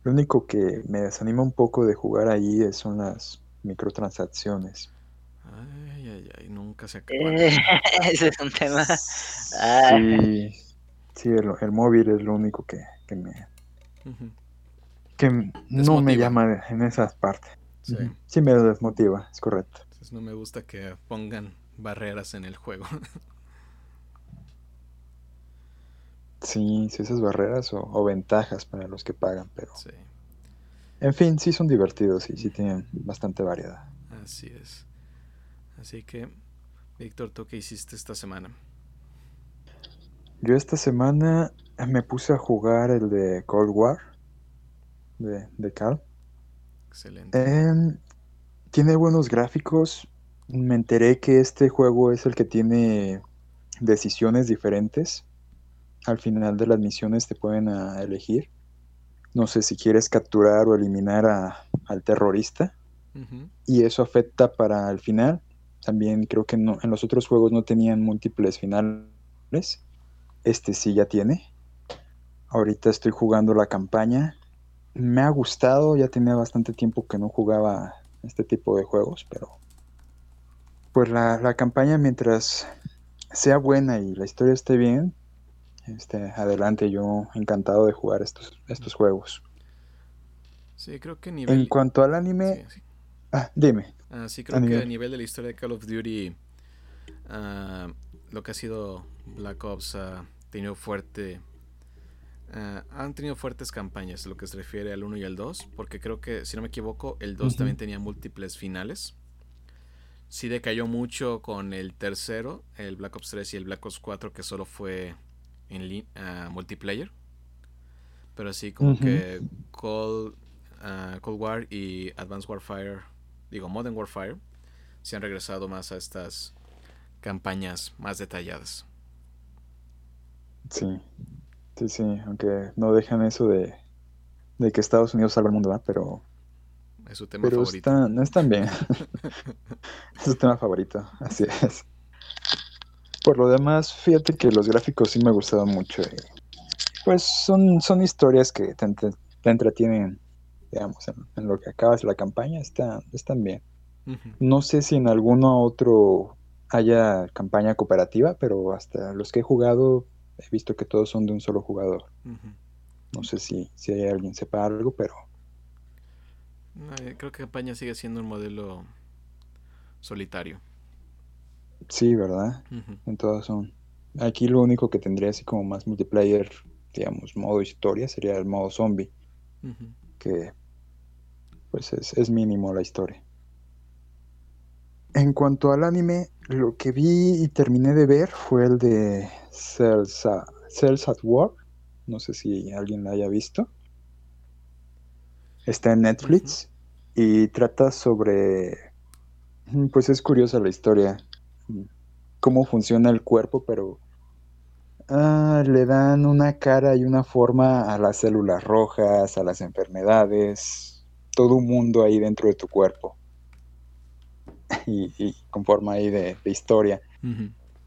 Lo único que me desanima un poco de jugar ahí son las microtransacciones. Ay, ay, ay, nunca se acaba. (laughs) ese es un tema. Sí, sí el, móvil es lo único que, que me. que no me llama en esas partes. Sí. sí me desmotiva, es correcto. Entonces no me gusta que pongan barreras en el juego. (laughs) sí, sí, esas barreras o, o, ventajas para los que pagan, pero. Sí. En fin, sí son divertidos y sí tienen bastante variedad. Así es. Así que, Víctor, ¿tú qué hiciste esta semana? Yo esta semana me puse a jugar el de Cold War de, de Carl. Excelente. Em, tiene buenos gráficos. Me enteré que este juego es el que tiene decisiones diferentes. Al final de las misiones te pueden elegir. No sé si quieres capturar o eliminar a, al terrorista y eso afecta para el final. También creo que no, en los otros juegos no tenían múltiples finales. Este sí ya tiene. Ahorita estoy jugando la campaña. Me ha gustado, ya tenía bastante tiempo que no jugaba este tipo de juegos, pero pues la, la campaña mientras sea buena y la historia esté bien, este, adelante, yo encantado de jugar estos, estos juegos. Sí, creo que nivel... En cuanto al anime... Ah, dime. Ah, sí, creo que a nivel de la historia de Call of Duty, ah, lo que ha sido Black Ops ha tenido fuerte... Ah, han tenido fuertes campañas, lo que se refiere al 1 y al 2, porque creo que, si no me equivoco, el 2 también tenía múltiples finales. Sí decayó mucho con el tercero, el Black Ops 3 y el Black Ops 4, que solo fue en multiplayer. Pero así como que Cold, Cold War y Advanced Warfare digo, Modern Warfare, se han regresado más a estas campañas más detalladas. Sí, sí, sí, aunque no dejan eso de, de que Estados Unidos salva el mundo, ¿verdad? Pero... Es su tema favorito. no están bien. (laughs) es su tema favorito, así es. Por lo demás, fíjate que los gráficos sí me gustaron mucho. pues son, son historias que te, te entretienen digamos, en, lo que acabas la campaña, está, están bien. No sé si en alguno otro haya campaña cooperativa, pero hasta los que he jugado he visto que todos son de un solo jugador. No sé si, si hay alguien sepa algo, pero... Eh, creo que campaña sigue siendo un modelo solitario. Sí, ¿verdad? En todas son. Aquí lo único que tendría así como más multiplayer, digamos, modo historia, sería el modo zombie que pues es, mínimo la historia. En cuanto al anime, lo que vi y terminé de ver fue el de Cells, at War. No sé si alguien la haya visto. Está en Netflix y trata sobre... Pues es curiosa la historia. Cómo funciona el cuerpo, pero Ah, le dan una cara y una forma a las células rojas, a las enfermedades, todo un mundo ahí dentro de tu cuerpo. (laughs) y, con forma ahí de, historia.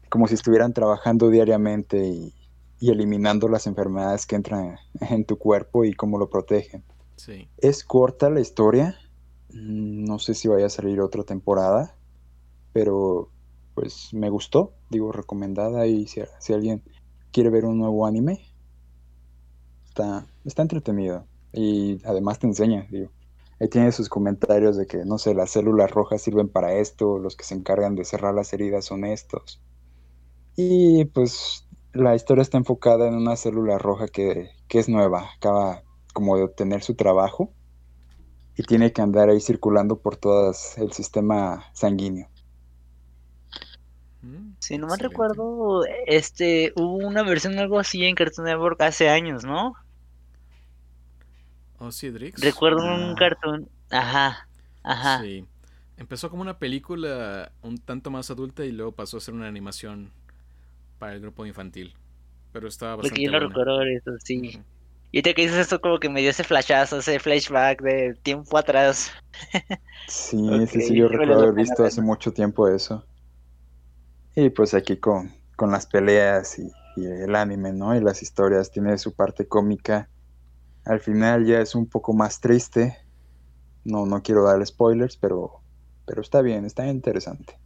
Como si estuvieran trabajando diariamente y, eliminando las enfermedades que entran en tu cuerpo y cómo lo protegen. Es corta la historia. Mm, no sé si vaya a salir otra temporada. Pero pues me gustó. Digo, recomendada. Y si, si alguien quiere ver un nuevo anime, está, está entretenido. Y además te enseña, digo. Ahí tiene sus comentarios de que, no sé, las células rojas sirven para esto, los que se encargan de cerrar las heridas son estos. Y pues la historia está enfocada en una célula roja que, que es nueva, acaba como de obtener su trabajo y tiene que andar ahí circulando por todo el sistema sanguíneo. Mm, si no me recuerdo, este, hubo una versión algo así en Cartoon Network hace años, ¿no? Oh, sí, Drix. Recuerdo un ah. cartoon, ajá, ajá. Sí. Empezó como una película un tanto más adulta y luego pasó a ser una animación para el grupo infantil. Pero estaba bastante Porque yo lo recuerdo eso, sí. Y te que dices esto como que me dio ese flashazo, ese flashback de tiempo atrás. sí, (laughs) sí, sí, yo recuerdo haber visto hace mucho tiempo eso. Y pues aquí con, las peleas y, el anime, ¿no? Y las historias, tiene su parte cómica. Al final ya es un poco más triste. No, no quiero dar spoilers, pero, pero está bien, está interesante.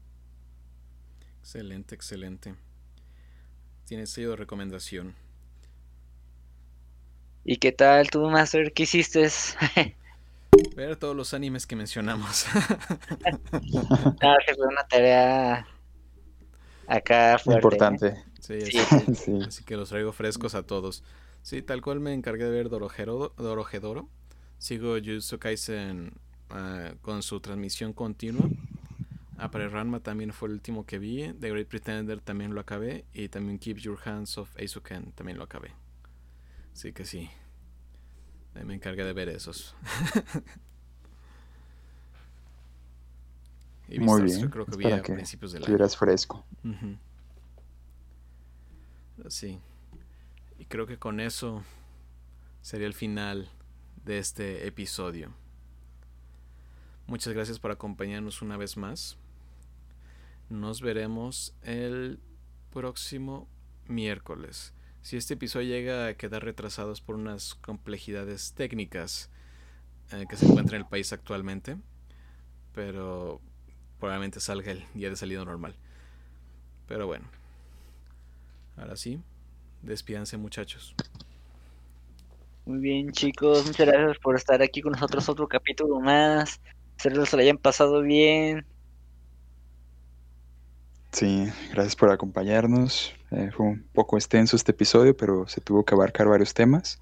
Excelente, excelente. Tiene sello de recomendación. ¿Y qué tal tú, Master? ¿Qué hiciste? Ver todos los animes que mencionamos. (laughs) ah, fue una tarea acá fuerte. (laughs) Importante. Sí, Así, que los traigo frescos a todos. Sí, tal cual me encargué de ver Dorojedoro. Sigo Jujutsu Kaisen ah, con su transmisión continua. Apare Ranma también fue el último que vi. The Great Pretender también lo acabé. Y también Keep Your Hands Off Aisuken también lo acabé. Así que sí. Me encargué de ver esos. (laughs) Muy bien. creo que vi a principios del año. fresco. Sí. Y creo que con eso sería el final de este episodio. Muchas gracias por acompañarnos una vez más. Nos veremos el próximo miércoles. Si este episodio llega a quedar retrasado es por unas complejidades técnicas eh, que se encuentran en el país actualmente, pero probablemente salga el día de salida normal. Pero bueno, ahora sí, despídanse muchachos. Muy bien chicos, muchas gracias por estar aquí con nosotros otro capítulo más. Espero que se lo hayan pasado bien. Sí, gracias por acompañarnos. Eh, fue un poco extenso este episodio, pero se tuvo que abarcar varios temas.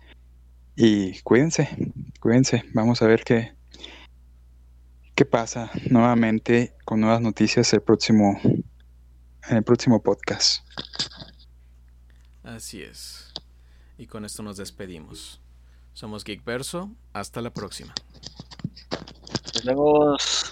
Y cuídense, cuídense. Vamos a ver qué, qué pasa nuevamente con nuevas noticias el próximo, en el próximo podcast. Así es. Y con esto nos despedimos. Somos Geekverso. Hasta la próxima. Nos vemos.